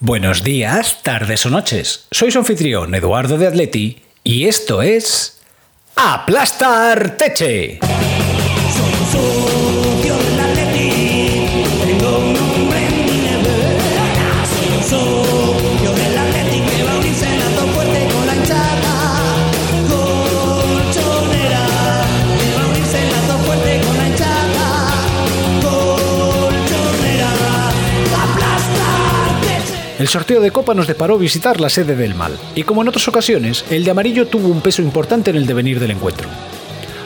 Buenos días, tardes o noches. Soy su anfitrión Eduardo de Atleti y esto es Aplastar Teche. El sorteo de Copa nos deparó visitar la sede del mal, y como en otras ocasiones, el de amarillo tuvo un peso importante en el devenir del encuentro.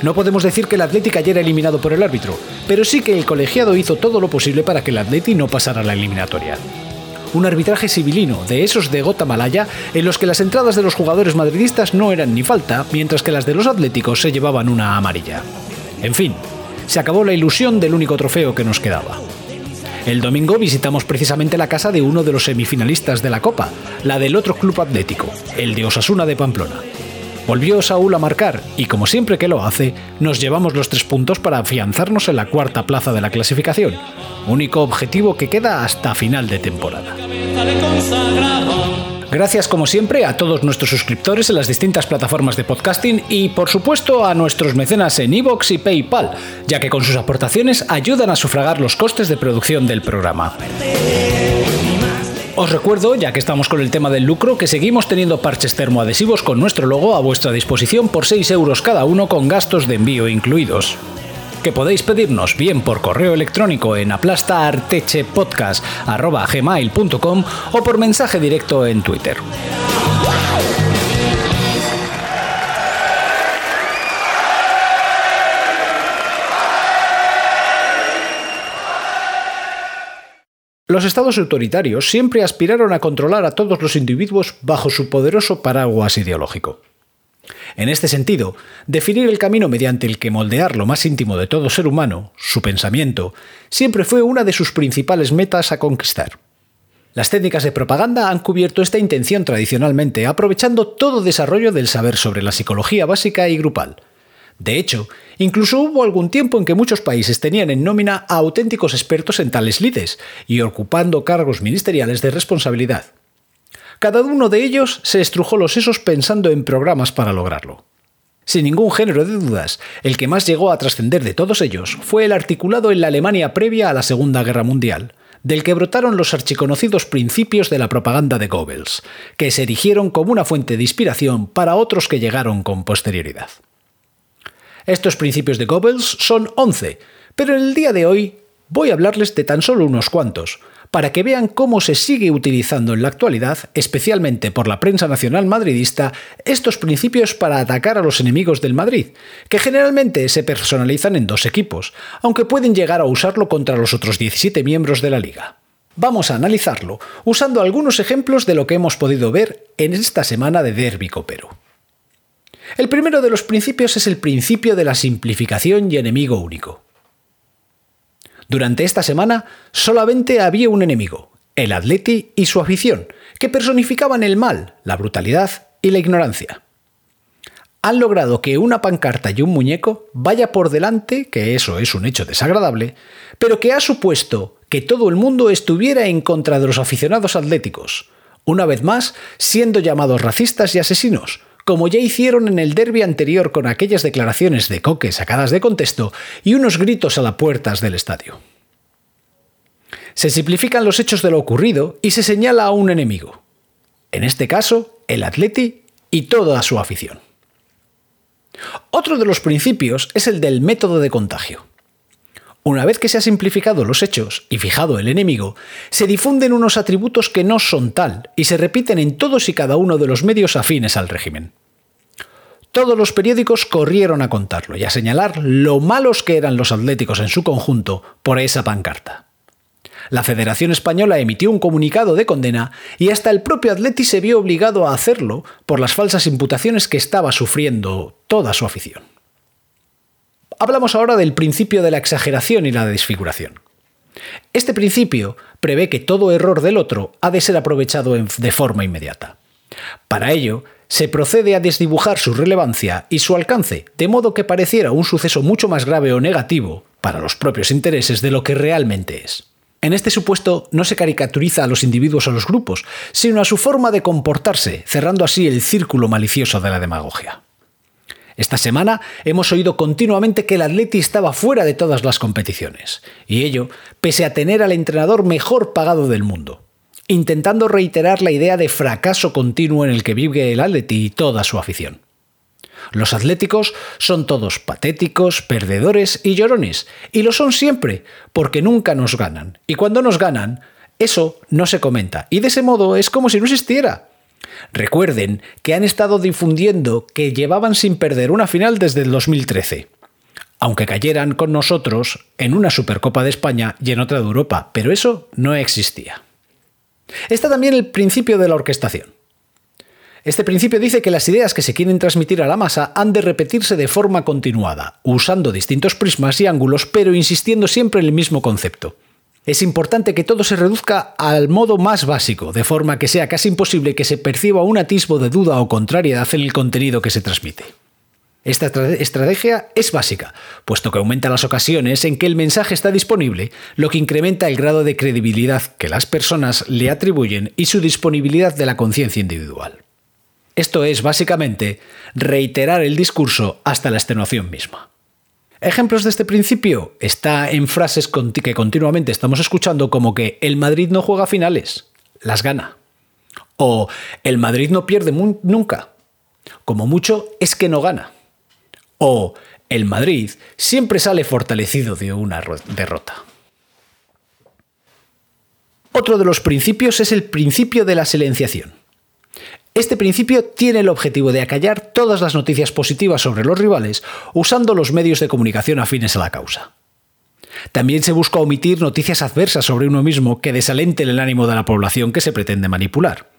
No podemos decir que el Atlético cayera eliminado por el árbitro, pero sí que el colegiado hizo todo lo posible para que el Atleti no pasara la eliminatoria. Un arbitraje civilino, de esos de gota malaya, en los que las entradas de los jugadores madridistas no eran ni falta, mientras que las de los atléticos se llevaban una amarilla. En fin, se acabó la ilusión del único trofeo que nos quedaba. El domingo visitamos precisamente la casa de uno de los semifinalistas de la Copa, la del otro club atlético, el de Osasuna de Pamplona. Volvió Saúl a marcar y, como siempre que lo hace, nos llevamos los tres puntos para afianzarnos en la cuarta plaza de la clasificación, único objetivo que queda hasta final de temporada. Gracias como siempre a todos nuestros suscriptores en las distintas plataformas de podcasting y por supuesto a nuestros mecenas en iVoox y PayPal, ya que con sus aportaciones ayudan a sufragar los costes de producción del programa. Os recuerdo, ya que estamos con el tema del lucro, que seguimos teniendo parches termoadhesivos con nuestro logo a vuestra disposición por 6 euros cada uno con gastos de envío incluidos que podéis pedirnos bien por correo electrónico en aplastartechepodcast.gmail.com o por mensaje directo en Twitter. Los estados autoritarios siempre aspiraron a controlar a todos los individuos bajo su poderoso paraguas ideológico. En este sentido, definir el camino mediante el que moldear lo más íntimo de todo ser humano, su pensamiento, siempre fue una de sus principales metas a conquistar. Las técnicas de propaganda han cubierto esta intención tradicionalmente, aprovechando todo desarrollo del saber sobre la psicología básica y grupal. De hecho, incluso hubo algún tiempo en que muchos países tenían en nómina a auténticos expertos en tales lides y ocupando cargos ministeriales de responsabilidad. Cada uno de ellos se estrujó los sesos pensando en programas para lograrlo. Sin ningún género de dudas, el que más llegó a trascender de todos ellos fue el articulado en la Alemania previa a la Segunda Guerra Mundial, del que brotaron los archiconocidos principios de la propaganda de Goebbels, que se erigieron como una fuente de inspiración para otros que llegaron con posterioridad. Estos principios de Goebbels son 11, pero en el día de hoy voy a hablarles de tan solo unos cuantos, para que vean cómo se sigue utilizando en la actualidad, especialmente por la prensa nacional madridista, estos principios para atacar a los enemigos del Madrid, que generalmente se personalizan en dos equipos, aunque pueden llegar a usarlo contra los otros 17 miembros de la liga. Vamos a analizarlo usando algunos ejemplos de lo que hemos podido ver en esta semana de Derby Copero. El primero de los principios es el principio de la simplificación y enemigo único. Durante esta semana solamente había un enemigo, el Atleti y su afición, que personificaban el mal, la brutalidad y la ignorancia. Han logrado que una pancarta y un muñeco vaya por delante, que eso es un hecho desagradable, pero que ha supuesto que todo el mundo estuviera en contra de los aficionados atléticos, una vez más siendo llamados racistas y asesinos, como ya hicieron en el derby anterior con aquellas declaraciones de coque sacadas de contexto y unos gritos a las puertas del estadio. Se simplifican los hechos de lo ocurrido y se señala a un enemigo. En este caso, el Atleti y toda su afición. Otro de los principios es el del método de contagio. Una vez que se han simplificado los hechos y fijado el enemigo, se difunden unos atributos que no son tal y se repiten en todos y cada uno de los medios afines al régimen. Todos los periódicos corrieron a contarlo y a señalar lo malos que eran los atléticos en su conjunto por esa pancarta. La Federación Española emitió un comunicado de condena y hasta el propio Atleti se vio obligado a hacerlo por las falsas imputaciones que estaba sufriendo toda su afición. Hablamos ahora del principio de la exageración y la desfiguración. Este principio prevé que todo error del otro ha de ser aprovechado de forma inmediata. Para ello, se procede a desdibujar su relevancia y su alcance, de modo que pareciera un suceso mucho más grave o negativo para los propios intereses de lo que realmente es. En este supuesto no se caricaturiza a los individuos o los grupos, sino a su forma de comportarse, cerrando así el círculo malicioso de la demagogia. Esta semana hemos oído continuamente que el Atleti estaba fuera de todas las competiciones, y ello pese a tener al entrenador mejor pagado del mundo, intentando reiterar la idea de fracaso continuo en el que vive el Atleti y toda su afición. Los atléticos son todos patéticos, perdedores y llorones, y lo son siempre, porque nunca nos ganan, y cuando nos ganan, eso no se comenta, y de ese modo es como si no existiera. Recuerden que han estado difundiendo que llevaban sin perder una final desde el 2013, aunque cayeran con nosotros en una Supercopa de España y en otra de Europa, pero eso no existía. Está también el principio de la orquestación. Este principio dice que las ideas que se quieren transmitir a la masa han de repetirse de forma continuada, usando distintos prismas y ángulos, pero insistiendo siempre en el mismo concepto. Es importante que todo se reduzca al modo más básico, de forma que sea casi imposible que se perciba un atisbo de duda o contrariedad en el contenido que se transmite. Esta estrategia es básica, puesto que aumenta las ocasiones en que el mensaje está disponible, lo que incrementa el grado de credibilidad que las personas le atribuyen y su disponibilidad de la conciencia individual. Esto es, básicamente, reiterar el discurso hasta la extenuación misma. Ejemplos de este principio está en frases que continuamente estamos escuchando como que el Madrid no juega finales, las gana. O el Madrid no pierde nunca. Como mucho es que no gana. O el Madrid siempre sale fortalecido de una derrota. Otro de los principios es el principio de la silenciación. Este principio tiene el objetivo de acallar todas las noticias positivas sobre los rivales usando los medios de comunicación afines a la causa. También se busca omitir noticias adversas sobre uno mismo que desalenten el ánimo de la población que se pretende manipular.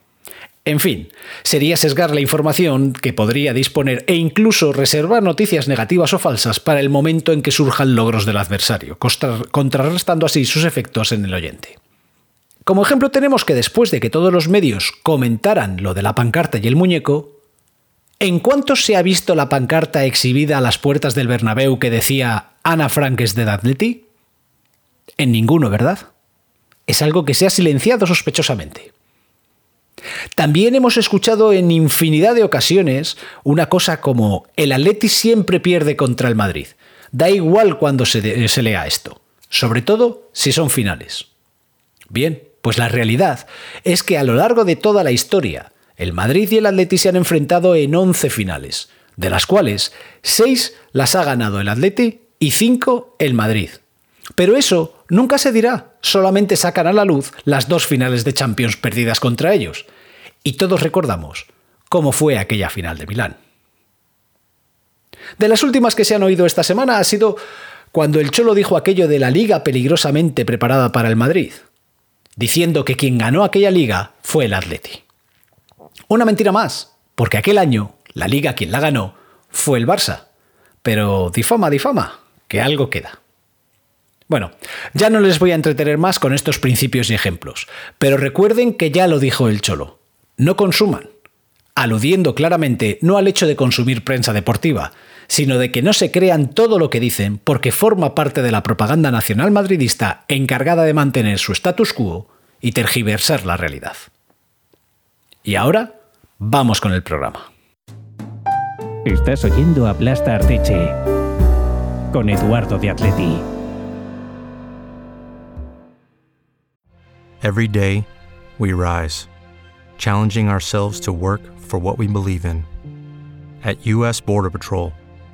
En fin, sería sesgar la información que podría disponer e incluso reservar noticias negativas o falsas para el momento en que surjan logros del adversario, contrarrestando así sus efectos en el oyente. Como ejemplo tenemos que después de que todos los medios comentaran lo de la pancarta y el muñeco, ¿en cuánto se ha visto la pancarta exhibida a las puertas del Bernabéu que decía Ana Frank es de Atleti? En ninguno, ¿verdad? Es algo que se ha silenciado sospechosamente. También hemos escuchado en infinidad de ocasiones una cosa como el Atleti siempre pierde contra el Madrid. Da igual cuando se, se lea esto, sobre todo si son finales. Bien, pues la realidad es que a lo largo de toda la historia, el Madrid y el Atleti se han enfrentado en 11 finales, de las cuales 6 las ha ganado el Atleti y 5 el Madrid. Pero eso nunca se dirá, solamente sacan a la luz las dos finales de Champions perdidas contra ellos. Y todos recordamos cómo fue aquella final de Milán. De las últimas que se han oído esta semana ha sido cuando el Cholo dijo aquello de la liga peligrosamente preparada para el Madrid diciendo que quien ganó aquella liga fue el Atleti. Una mentira más, porque aquel año la liga quien la ganó fue el Barça. Pero difama, difama, que algo queda. Bueno, ya no les voy a entretener más con estos principios y ejemplos, pero recuerden que ya lo dijo el Cholo, no consuman, aludiendo claramente no al hecho de consumir prensa deportiva, sino de que no se crean todo lo que dicen porque forma parte de la propaganda nacional madridista encargada de mantener su status quo y tergiversar la realidad. Y ahora, vamos con el programa. Estás oyendo a Blasta Arteche con Eduardo de Atleti. Every day we rise challenging ourselves to work for what we believe in. At U.S. Border Patrol,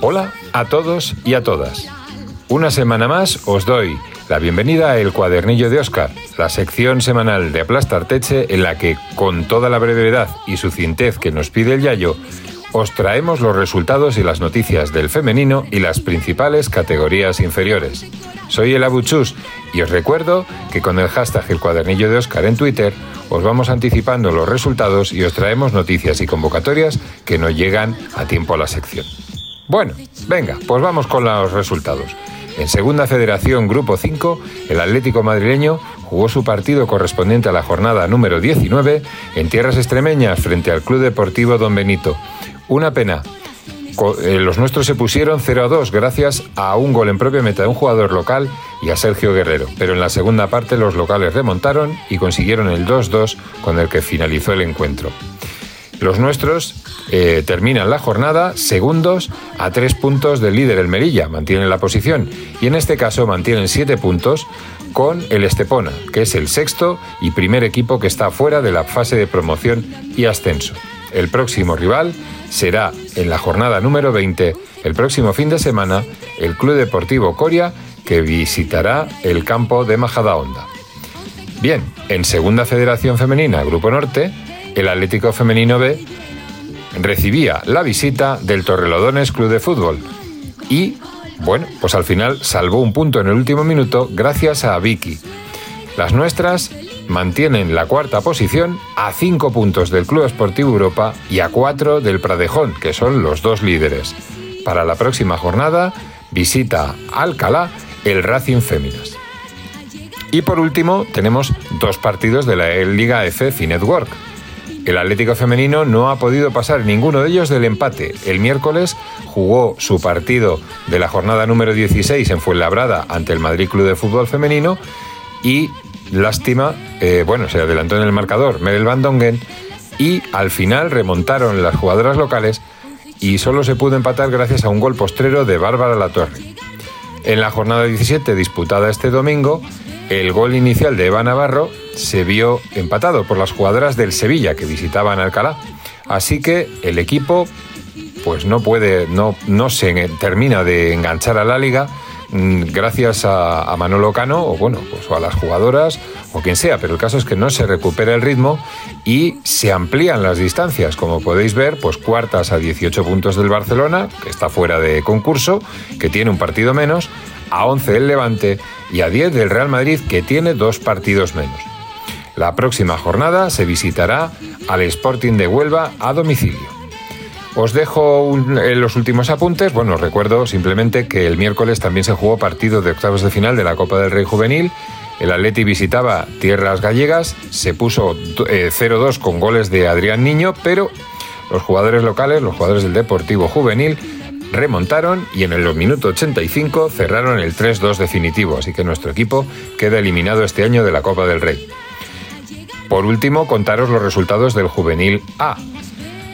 Hola a todos y a todas. Una semana más os doy la bienvenida a El Cuadernillo de Oscar, la sección semanal de Aplastar Teche en la que, con toda la brevedad y sucintez que nos pide el Yayo, os traemos los resultados y las noticias del femenino y las principales categorías inferiores. Soy el Abuchus y os recuerdo que con el hashtag El Cuadernillo de Oscar en Twitter os vamos anticipando los resultados y os traemos noticias y convocatorias que no llegan a tiempo a la sección. Bueno, venga, pues vamos con los resultados. En Segunda Federación Grupo 5, el Atlético madrileño jugó su partido correspondiente a la jornada número 19 en tierras extremeñas frente al Club Deportivo Don Benito. Una pena. Eh, Los nuestros se pusieron 0 a 2 gracias a un gol en propia meta de un jugador local y a Sergio Guerrero, pero en la segunda parte los locales remontaron y consiguieron el 2-2 con el que finalizó el encuentro. Los nuestros eh, terminan la jornada segundos a tres puntos del líder, el Merilla, mantienen la posición y en este caso mantienen siete puntos con el Estepona, que es el sexto y primer equipo que está fuera de la fase de promoción y ascenso. El próximo rival será en la jornada número 20, el próximo fin de semana, el Club Deportivo Coria, que visitará el campo de Majadahonda. Bien, en Segunda Federación Femenina, Grupo Norte, el Atlético Femenino B recibía la visita del Torrelodones Club de Fútbol y, bueno, pues al final salvó un punto en el último minuto gracias a Vicky. Las nuestras mantienen la cuarta posición a cinco puntos del Club Esportivo Europa y a cuatro del Pradejón, que son los dos líderes. Para la próxima jornada visita Alcalá el Racing Féminas. Y por último, tenemos dos partidos de la Liga F Network. El Atlético Femenino no ha podido pasar ninguno de ellos del empate. El miércoles jugó su partido de la jornada número 16 en Fuenlabrada ante el Madrid Club de Fútbol Femenino y, lástima, eh, bueno, se adelantó en el marcador Merel Van Dongen y al final remontaron las jugadoras locales y solo se pudo empatar gracias a un gol postrero de Bárbara Latorre. En la jornada 17 disputada este domingo, el gol inicial de Eva Navarro se vio empatado por las jugadoras del Sevilla que visitaban Alcalá. Así que el equipo pues no puede, no, no se termina de enganchar a la liga gracias a, Manolo Cano o bueno, pues o a las jugadoras o quien sea, pero el caso es que no se recupera el ritmo y se amplían las distancias, como podéis ver, pues cuartas a 18 puntos del Barcelona, que está fuera de concurso, que tiene un partido menos, a 11 del Levante y a 10 del Real Madrid, que tiene dos partidos menos. La próxima jornada se visitará al Sporting de Huelva a domicilio. Os dejo en los últimos apuntes. Bueno, os recuerdo simplemente que el miércoles también se jugó partido de octavos de final de la Copa del Rey Juvenil. El Atleti visitaba tierras gallegas, se puso eh, 0-2 con goles de Adrián Niño, pero los jugadores locales, los jugadores del Deportivo Juvenil, remontaron y en el minuto 85 cerraron el 3-2 definitivo, así que nuestro equipo queda eliminado este año de la Copa del Rey. Por último, contaros los resultados del Juvenil A,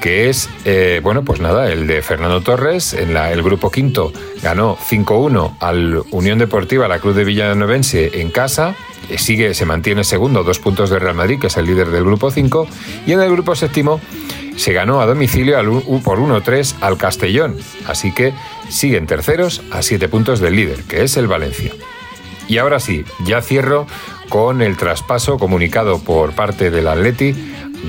que es, eh, bueno, pues nada, el de Fernando Torres, en la- el grupo quinto ganó 5-1 al Unión Deportiva, la Cruz de Villanovense en casa, eh, sigue, se mantiene segundo, dos puntos de Real Madrid, que es el líder del grupo 5, y en el grupo séptimo se ganó a domicilio por 1-3 al Castellón, así que siguen terceros a siete puntos del líder, que es el Valencia. Y ahora sí, ya cierro con el traspaso comunicado por parte del Atleti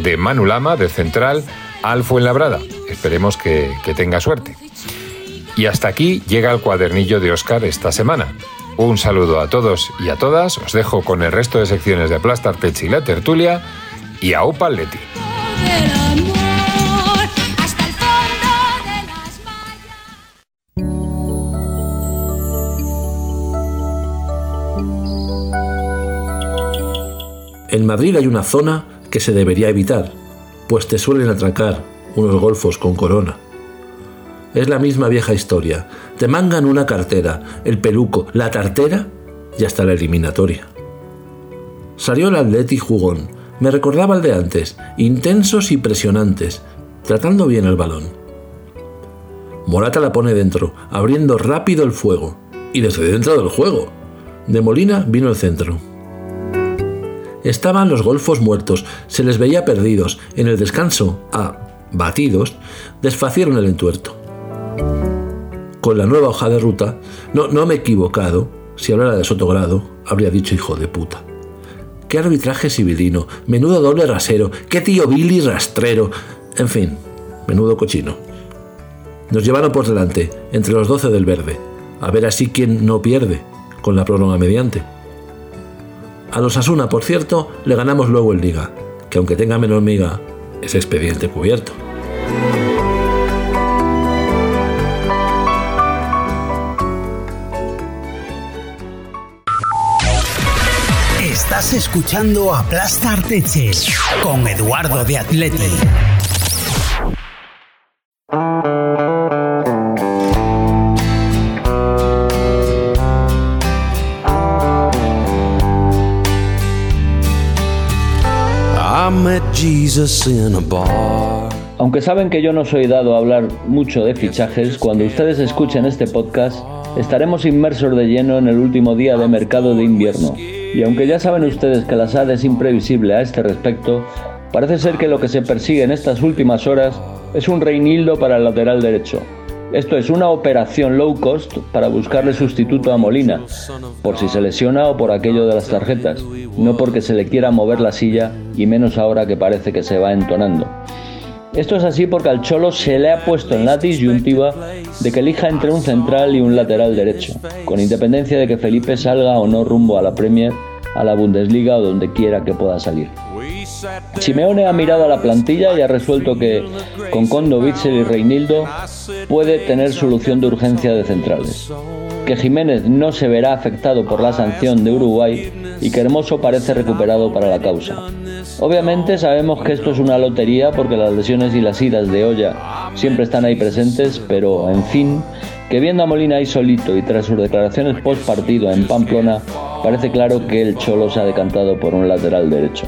de Manu Lama, del central, al Fuenlabrada. Esperemos que, tenga suerte. Y hasta aquí llega el cuadernillo de Oscar esta semana. Un saludo a todos y a todas. Os dejo con el resto de secciones de Aplastar Tech y la tertulia. Y a las mallas. En Madrid hay una zona que se debería evitar, pues te suelen atracar unos golfos con corona. Es la misma vieja historia. Te mangan una cartera, el peluco, la tartera y hasta la eliminatoria. Salió el Atleti jugón. Me recordaba el de antes, intensos y presionantes, tratando bien el balón. Morata la pone dentro, abriendo rápido el fuego. Y desde dentro del juego. De Molina vino el centro. Estaban los golfos muertos, se les veía perdidos. En el descanso, a batidos, desfacieron el entuerto. Con la nueva hoja de ruta, no, no me he equivocado. Si hablara de Sotogrado, habría dicho hijo de puta. Qué arbitraje civilino, menudo doble rasero, qué tío Billy rastrero. En fin, menudo cochino. Nos llevaron por delante, entre los doce del verde, a ver así quién no pierde, con la prórroga mediante. A los Asuna, por cierto, le ganamos luego en liga, que aunque tenga menos miga, es expediente cubierto. Estás escuchando a Plastar Teche con Eduardo de Atleti. Aunque saben que yo no soy dado a hablar mucho de fichajes, cuando ustedes escuchen este podcast estaremos inmersos de lleno en el último día de mercado de invierno. Y aunque ya saben ustedes que la SAD es imprevisible a este respecto, parece ser que lo que se persigue en estas últimas horas es un Reinildo para el lateral derecho. Esto es una operación low cost para buscarle sustituto a Molina, por si se lesiona o por aquello de las tarjetas, no porque se le quiera mover la silla y menos ahora que parece que se va entonando. Esto es así porque al Cholo se le ha puesto en la disyuntiva de que elija entre un central y un lateral derecho, con independencia de que Felipe salga o no rumbo a la Premier, a la Bundesliga o donde quiera que pueda salir. Simeone ha mirado a la plantilla y ha resuelto que con Kondo, Witzel y Reinildo puede tener solución de urgencia de centrales. Que Jiménez no se verá afectado por la sanción de Uruguay y que Hermoso parece recuperado para la causa. Obviamente sabemos que esto es una lotería porque las lesiones y las idas de olla siempre están ahí presentes, pero en fin, que viendo a Molina ahí solito y tras sus declaraciones post partido en Pamplona, parece claro que el Cholo se ha decantado por un lateral derecho.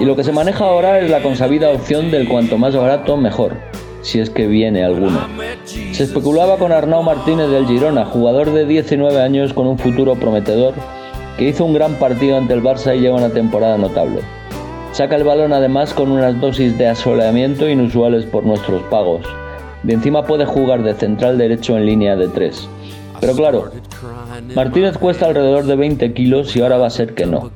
Y lo que se maneja ahora es la consabida opción del cuanto más barato mejor, si es que viene alguno. Se especulaba con Arnau Martínez del Girona, jugador de 19 años con un futuro prometedor, que hizo un gran partido ante el Barça y lleva una temporada notable. Saca el balón además con unas dosis de asoleamiento inusuales por nuestros pagos. De encima puede jugar de central derecho en línea de 3. Pero claro, Martínez cuesta alrededor de 20 kilos y ahora va a ser que no.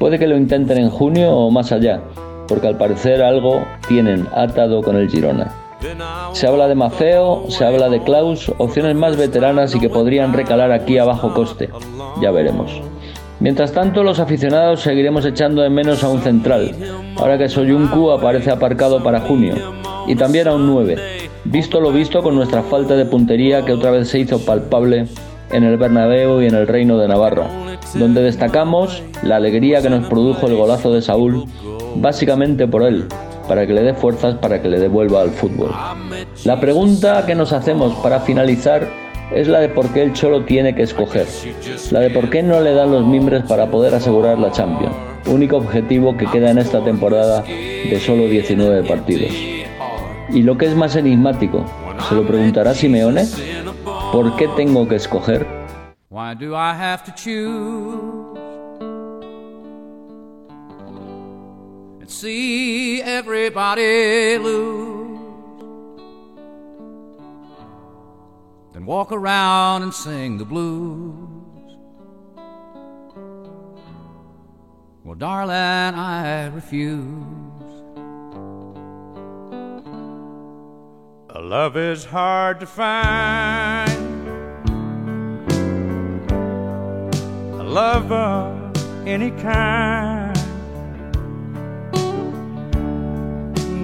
Puede que lo intenten en junio o más allá, porque al parecer algo tienen atado con el Girona. Se habla de Mafeo, se habla de Klaus, opciones más veteranas y que podrían recalar aquí a bajo coste. Ya veremos. Mientras tanto, los aficionados seguiremos echando de menos a un central, ahora que Soyuncu aparece aparcado para junio, y también a un 9, visto lo visto con nuestra falta de puntería que otra vez se hizo palpable en el Bernabéu y en el Reino de Navarra, donde destacamos la alegría que nos produjo el golazo de Saúl, básicamente por él, para que le dé fuerzas para que le devuelva al fútbol. La pregunta que nos hacemos para finalizar es la de por qué el Cholo tiene que escoger, la de por qué no le dan los mimbres para poder asegurar la Champions, único objetivo que queda en esta temporada de solo 19 partidos. Y lo que es más enigmático, ¿se lo preguntará Simeone? ¿Por qué tengo que escoger? Why do I have to choose and see everybody lose? Then walk around and sing the blues. Well, darling, I refuse. A love is hard to find. Love of any kind.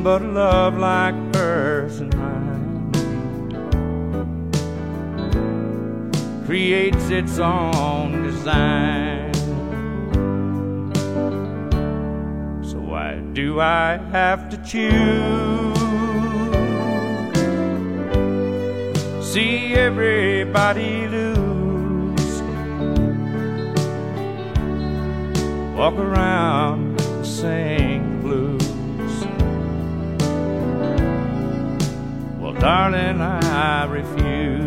But love like hers and mine creates its own design. So why do I have to choose? See everybody lose. Walk around, and sing the blues. Well, darling, I refuse.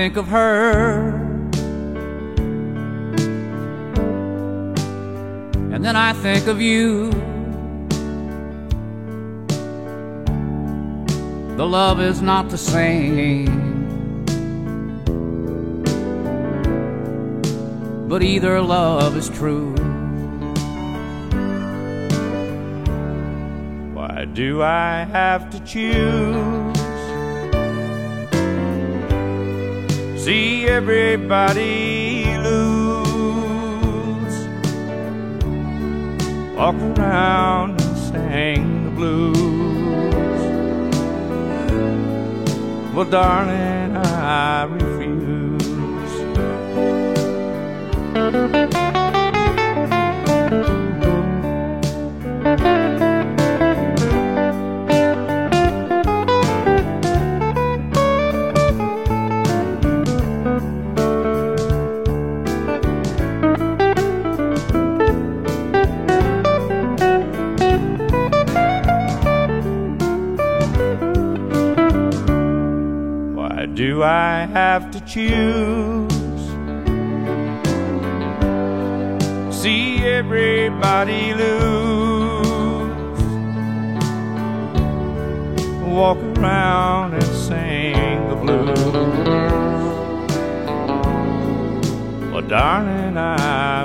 Think of her, and then I think of you, the love is not the same. But either love is true. Why do I have to choose? See everybody lose. Walk around and sing the blues. Well, darling, I refuse. I have to choose? See everybody lose. Walk around and sing the blues. Well, darling, I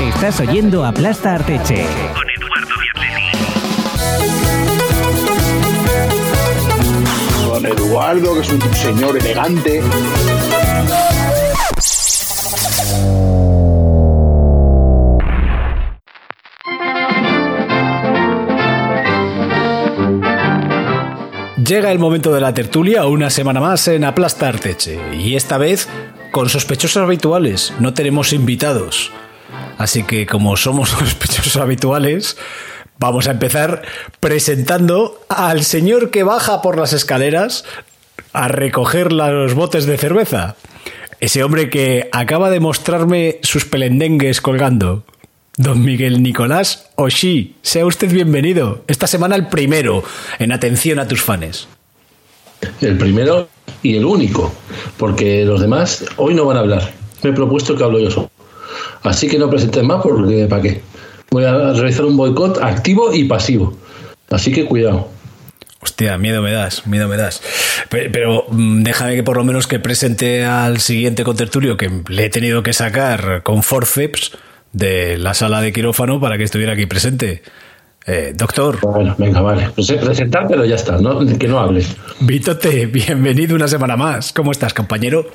Estás oyendo Aplasta Arteche Con Eduardo Don Eduardo, que es un señor elegante. Llega el momento de la tertulia una semana más en Aplasta Arteche y esta vez con sospechosos habituales, no tenemos invitados. Así que como somos sospechosos habituales, vamos a empezar presentando al señor que baja por las escaleras a recoger los botes de cerveza. Ese hombre que acaba de mostrarme sus pelendengues colgando. Don Miguel Nicolás Oshi, sea usted bienvenido. Esta semana el primero en atención a tus fans. El primero y el único, porque los demás hoy no van a hablar. Me he propuesto que hablo yo solo. Así que no presenten más porque ¿para qué? Voy a realizar un boicot activo y pasivo. Así que cuidado. Hostia, miedo me das, miedo me das. Pe- Pero, mm, déjame que por lo menos que presente al siguiente contertulio que le he tenido que sacar con forceps de la sala de quirófano para que estuviera aquí presente. Eh, doctor. Bueno, venga, vale. Prese- Presentar, pero ya está, no, que no hables. Vítote, bienvenido una semana más. ¿Cómo estás, compañero?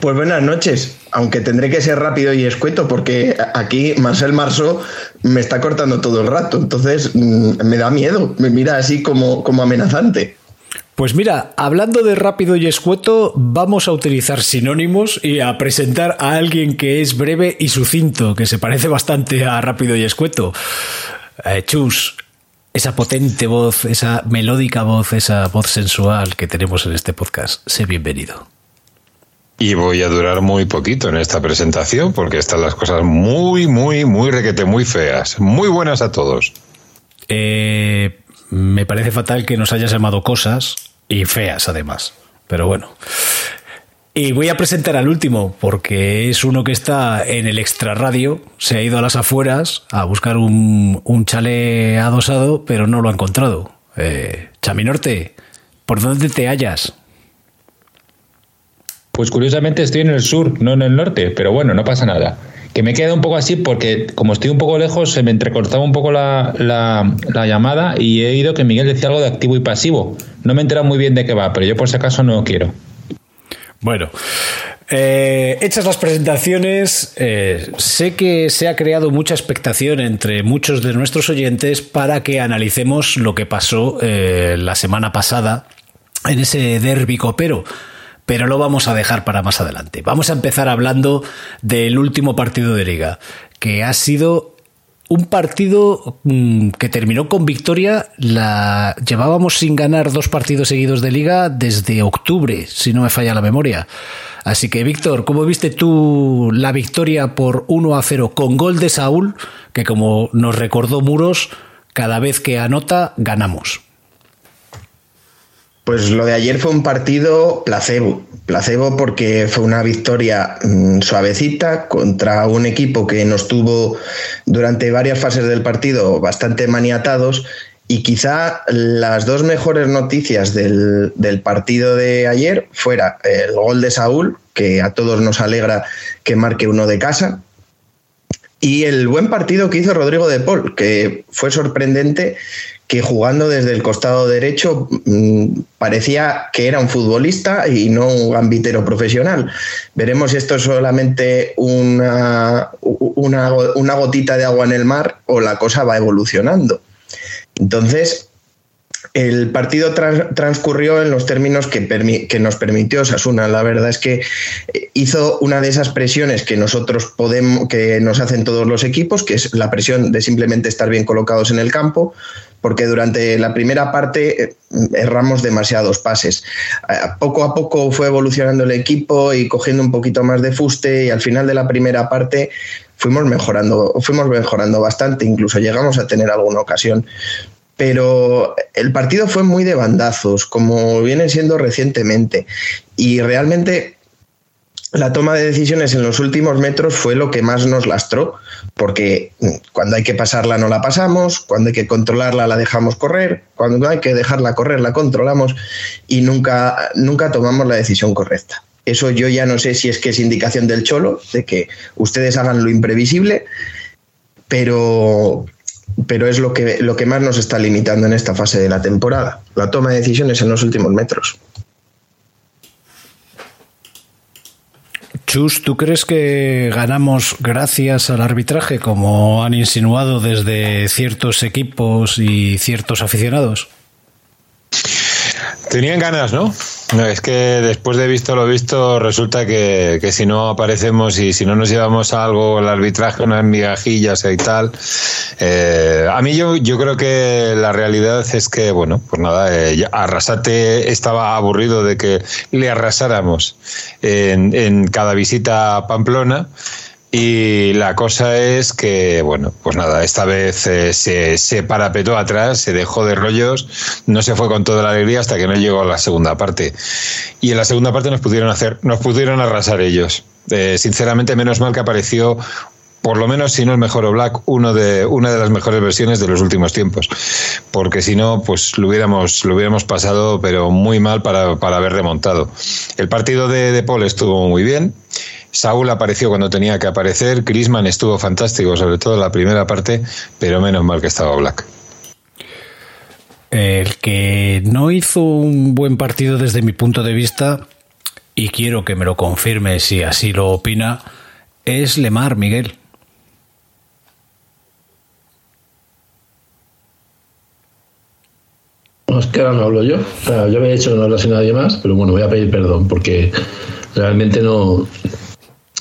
Pues buenas noches, aunque tendré que ser rápido y escueto porque aquí Marcel Marceau me está cortando todo el rato, entonces mm, me da miedo, me mira así como, como amenazante. Pues mira, hablando de rápido y escueto, vamos a utilizar sinónimos y a presentar a alguien que es breve y sucinto, que se parece bastante a rápido y escueto. Eh, Chus, esa potente voz, esa melódica voz, esa voz sensual que tenemos en este podcast, sé bienvenido. Y voy a durar muy poquito en esta presentación porque están las cosas muy, muy, muy requete, muy feas. Muy buenas a todos. Eh, me parece fatal que nos hayas llamado cosas y feas además, pero bueno. Y voy a presentar al último, porque es uno que está en el extrarradio, se ha ido a las afueras a buscar un, un chale adosado, pero no lo ha encontrado. Eh, Chaminorte, ¿por dónde te hallas? Pues curiosamente estoy en el sur, no en el norte, pero bueno, no pasa nada. Que me queda un poco así porque como estoy un poco lejos se me entrecortaba un poco la, la- la llamada y he oído que Miguel decía algo de activo y pasivo. No me he enterado muy bien de qué va, pero yo por si acaso no quiero. Bueno, eh, hechas las presentaciones, eh, sé que se ha creado mucha expectación entre muchos de nuestros oyentes para que analicemos lo que pasó eh, la semana pasada en ese derbi copero. Pero lo vamos a dejar para más adelante. Vamos a empezar hablando del último partido de liga, que ha sido un partido mm, que terminó con victoria. La llevábamos sin ganar dos partidos seguidos de liga desde octubre, si no me falla la memoria. Así que, Víctor, ¿cómo viste tú la victoria por 1 a 0 con gol de Saúl? Que como nos recordó Muros, cada vez que anota, ganamos. Pues lo de ayer fue un partido placebo, placebo porque fue una victoria mm, suavecita contra un equipo que nos tuvo durante varias fases del partido bastante maniatados y quizá las dos mejores noticias del, del partido de ayer fuera el gol de Saúl, que a todos nos alegra que marque uno de casa, y el buen partido que hizo Rodrigo de Paul, que fue sorprendente que jugando desde el costado derecho mm, parecía que era un futbolista y no un gambitero profesional. Veremos si esto es solamente una, una, una gotita de agua en el mar o la cosa va evolucionando. Entonces, el partido trans- transcurrió en los términos que, que nos permitió Sasuna. La verdad es que eh, hizo una de esas presiones que nosotros podemos, que nos hacen todos los equipos, que es la presión de simplemente estar bien colocados en el campo, porque durante la primera parte eh, erramos demasiados pases. Eh, Poco a poco fue evolucionando el equipo y cogiendo un poquito más de fuste y al final de la primera parte fuimos mejorando, fuimos mejorando bastante, incluso llegamos a tener alguna ocasión. Pero el partido fue muy de bandazos, como viene siendo recientemente, y realmente la toma de decisiones en los últimos metros fue lo que más nos lastró, porque mm, cuando hay que pasarla no la pasamos, cuando hay que controlarla la dejamos correr, cuando hay que dejarla correr la controlamos y nunca, nunca tomamos la decisión correcta. Eso yo ya no sé si es que es indicación del cholo, de que ustedes hagan lo imprevisible, pero, pero es lo que, lo que más nos está limitando en esta fase de la temporada, la toma de decisiones en los últimos metros. Chus, ¿tú crees que ganamos gracias al arbitraje, como han insinuado desde ciertos equipos y ciertos aficionados? Tenían ganas, ¿no? No, Es que después de visto lo visto, resulta que, que si no aparecemos y si no nos llevamos a algo, el arbitraje, unas migajillas y tal. eh, a mí yo, yo creo que la realidad es que, bueno, pues nada, eh, Arrasate estaba aburrido de que le arrasáramos en, en cada visita a Pamplona. Y la cosa es que, bueno, pues nada, esta vez eh, se, se parapetó atrás, se dejó de rollos, no se fue con toda la alegría hasta que no llegó a la segunda parte. Y en la segunda parte nos pudieron hacer, nos pudieron arrasar ellos. Eh, sinceramente, menos mal que apareció por lo menos si no el mejor Black, uno de, una de las mejores versiones de los últimos tiempos. Porque si no, pues lo hubiéramos, lo hubiéramos pasado, pero muy mal para, para haber remontado. El partido de, de Paul estuvo muy bien. Saúl apareció cuando tenía que aparecer. Crisman estuvo fantástico, sobre todo en la primera parte, pero menos mal que estaba Black. El que no hizo un buen partido desde mi punto de vista, y quiero que me lo confirme si así lo opina, es Lemar, Miguel. Es que ahora no hablo yo. O sea, yo había dicho que no hablase nadie más, pero bueno, voy a pedir perdón porque realmente no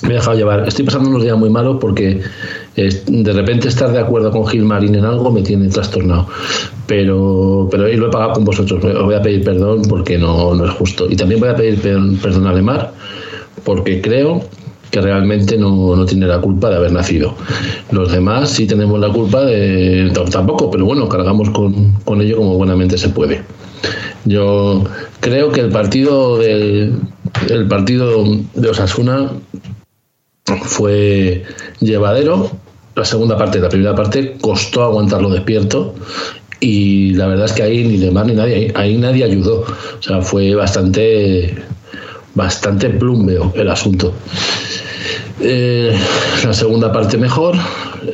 me he dejado llevar. Estoy pasando unos días muy malos porque de repente estar de acuerdo con Gil Marín en algo me tiene trastornado. Pero, pero lo he pagado con vosotros. Os voy a pedir perdón porque no, no es justo. Y también voy a pedir per- perdón a Lemar porque creo que realmente no, no tiene la culpa de haber nacido. Los demás sí tenemos la culpa de... Tampoco, pero bueno, cargamos con, con ello como buenamente se puede. Yo creo que el partido de, el partido de Osasuna fue llevadero. La segunda parte, la primera parte, costó aguantarlo despierto. Y la verdad es que ahí ni Lemar ni nadie, ahí nadie ayudó. O sea, fue bastante, bastante plumbeo el asunto. Eh, la segunda parte mejor.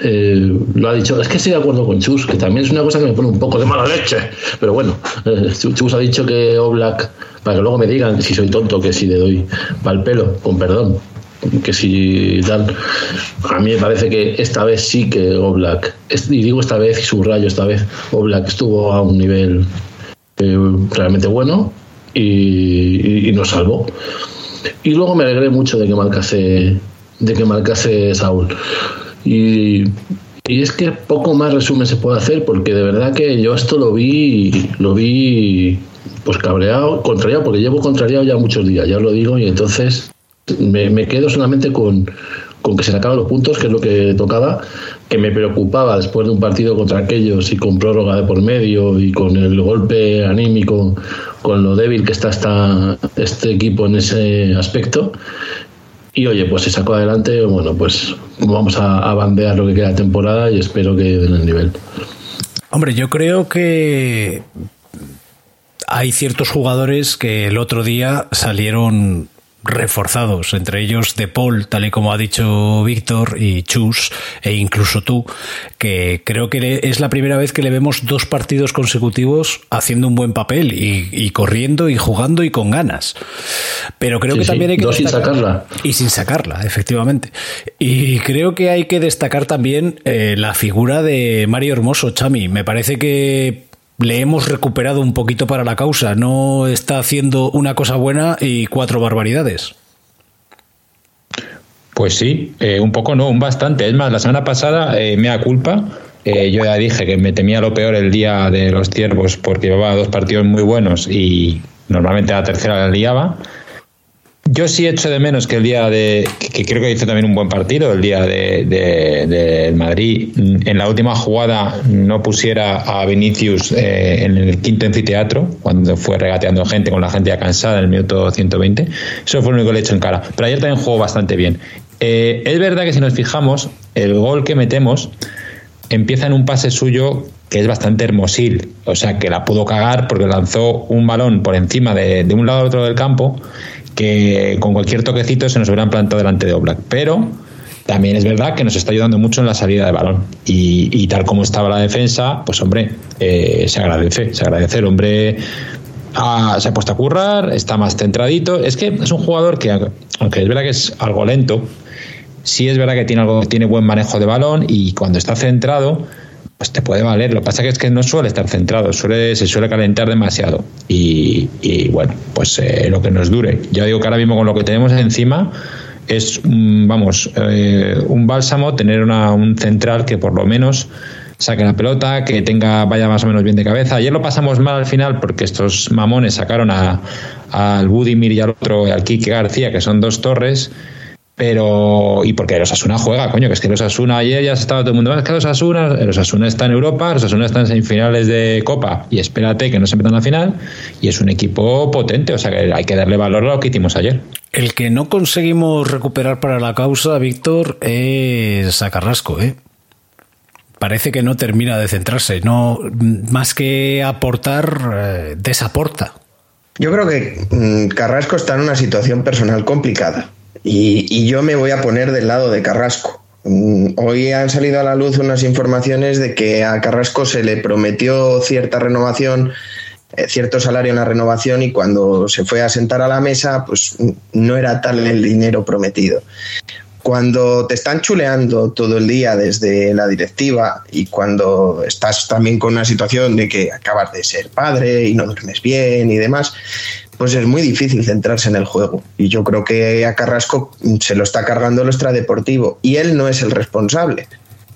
eh, lo ha dicho, es que estoy de acuerdo con Chus, que también es una cosa que me pone un poco de mala leche. Pero bueno, eh, Chus ha dicho que Oblak, para que luego me digan si soy tonto, que si le doy pal pelo, con perdón, que si tal. A mí me parece que esta vez sí que Oblak, y digo esta vez y subrayo esta vez, Oblak estuvo a un nivel eh, realmente bueno y, y- y nos salvó. Y luego me alegré mucho de que marcase, de que marcase Saúl. Y, y es que poco más resumen se puede hacer, porque de verdad que yo esto lo vi, lo vi pues cabreado, contrariado, porque llevo contrariado ya muchos días, ya os lo digo, y entonces me, quedo solamente con, con que se le acaban los puntos, que es lo que tocaba, que me preocupaba después de un partido contra aquellos y con prórroga de por medio y con el golpe anímico, con lo débil que está esta, este equipo en ese aspecto. Y oye, pues se sacó adelante, bueno, pues vamos a, a bandear lo que queda de temporada y espero que den el nivel. Hombre, yo creo que hay ciertos jugadores que el otro día salieron reforzados, entre ellos De Paul, tal y como ha dicho Víctor, y Chus, e incluso tú, que creo que es la primera vez que le vemos dos partidos consecutivos haciendo un buen papel y, y corriendo y jugando y con ganas. Pero creo Sí, que sí, también hay que dos sin sacarla. y sin sacarla, efectivamente. Y creo que hay que destacar también eh, la figura de Mario Hermoso, Chami. Me parece que le hemos recuperado un poquito para la causa. No está haciendo una cosa buena y cuatro barbaridades. Pues sí, eh, un poco no, un bastante. Es más, la semana pasada, eh, mea culpa, eh, yo ya dije que me temía lo peor el día de los ciervos porque llevaba dos partidos muy buenos y normalmente la tercera la liaba. Yo sí echo de menos que el día de. que, creo que hizo también un buen partido, el día de, de- Madrid, mm, en la última jugada no pusiera a Vinicius eh, en el quinto anfiteatro, cuando fue regateando gente con la gente ya cansada en el minuto 120. Eso fue lo único que le echo en cara. Pero ayer también jugó bastante bien. Eh, es verdad que si nos fijamos, el gol que metemos empieza en un pase suyo que es bastante hermosil. O sea, que la pudo cagar porque lanzó un balón por encima de, de un lado al otro del campo que con cualquier toquecito se nos hubieran plantado delante de Oblak. Pero también es verdad que nos está ayudando mucho en la salida de balón. Y, tal como estaba la defensa, pues hombre, eh, se agradece. Se agradece. El hombre ha- se ha puesto a currar, está más centradito. Es que es un jugador que, aunque es verdad que es algo lento, sí es verdad que tiene algo, tiene buen manejo de balón y cuando está centrado, pues te puede valer. Lo que pasa que es que no suele estar centrado, suele, se suele calentar demasiado. Y, y, bueno, pues eh, lo que nos dure. Ya digo que ahora mismo con lo que tenemos encima es, mm, vamos, eh, un bálsamo tener una- un central que por lo menos saque la pelota, que tenga vaya más o menos bien de cabeza. Ayer lo pasamos mal al final porque estos mamones sacaron a- al Budimir y al otro, al Quique García, que son dos torres, Pero, y porque el Osasuna juega, coño, que es que el Osasuna ayer ya se estaba todo el mundo, "Ah, es que el Osasuna, el Osasuna está en Europa, el Osasuna está en semifinales de Copa, y espérate que no se metan a la final, y es un equipo potente, o sea que hay que darle valor a lo que hicimos ayer. El que no conseguimos recuperar para la causa, Víctor, es a Carrasco, ¿eh? Parece que no termina de centrarse, no más que aportar, eh, desaporta. Yo creo que mm, Carrasco está en una situación personal complicada y, yo me voy a poner del lado de Carrasco. Mm, Hoy han salido a la luz unas informaciones de que a Carrasco se le prometió cierta renovación, eh, cierto salario en la renovación y cuando se fue a sentar a la mesa, pues mm, no era tal el dinero prometido. Cuando te están chuleando todo el día desde la directiva y cuando estás también con una situación de que acabas de ser padre y no duermes bien y demás, pues es muy difícil centrarse en el juego. Y yo creo que a Carrasco se lo está cargando el extradeportivo y él no es el responsable.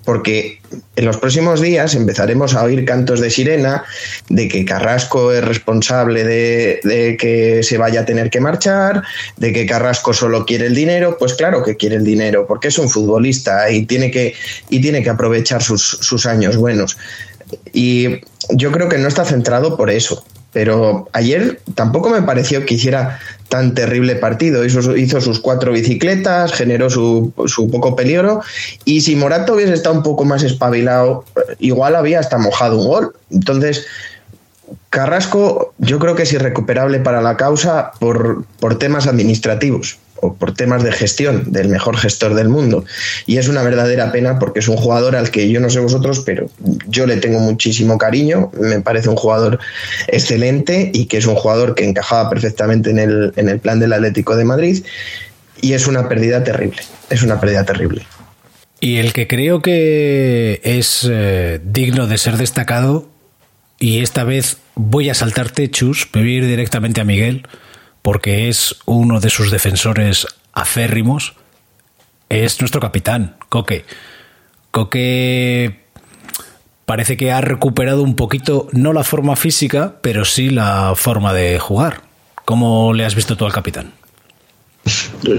Porque en los próximos días empezaremos a oír cantos de sirena de que Carrasco es responsable de, de que se vaya a tener que marchar, de que Carrasco solo quiere el dinero. Pues claro que quiere el dinero, porque es un futbolista y tiene que, y tiene que aprovechar sus, sus años buenos. Y yo creo que no está centrado por eso. Pero ayer tampoco me pareció que hiciera tan terrible partido. Hizo, hizo sus cuatro bicicletas, generó su, su, poco peligro. Y si Morato hubiese estado un poco más espabilado, igual había hasta mojado un gol. Entonces, Carrasco yo creo que es irrecuperable para la causa por, por temas administrativos o por temas de gestión del mejor gestor del mundo. Y es una verdadera pena porque es un jugador al que yo no sé vosotros, pero yo le tengo muchísimo cariño. Me parece un jugador excelente y que es un jugador que encajaba perfectamente en el, en el plan del Atlético de Madrid. Y es una pérdida terrible. Es una pérdida terrible. Y el que creo que es eh, digno de ser destacado, y esta vez voy a saltar techos, voy a ir directamente a Miguel, porque es uno de sus defensores aférrimos, es nuestro capitán, Coque. Coque parece que ha recuperado un poquito, no la forma física, pero sí la forma de jugar. ¿Cómo le has visto tú al capitán?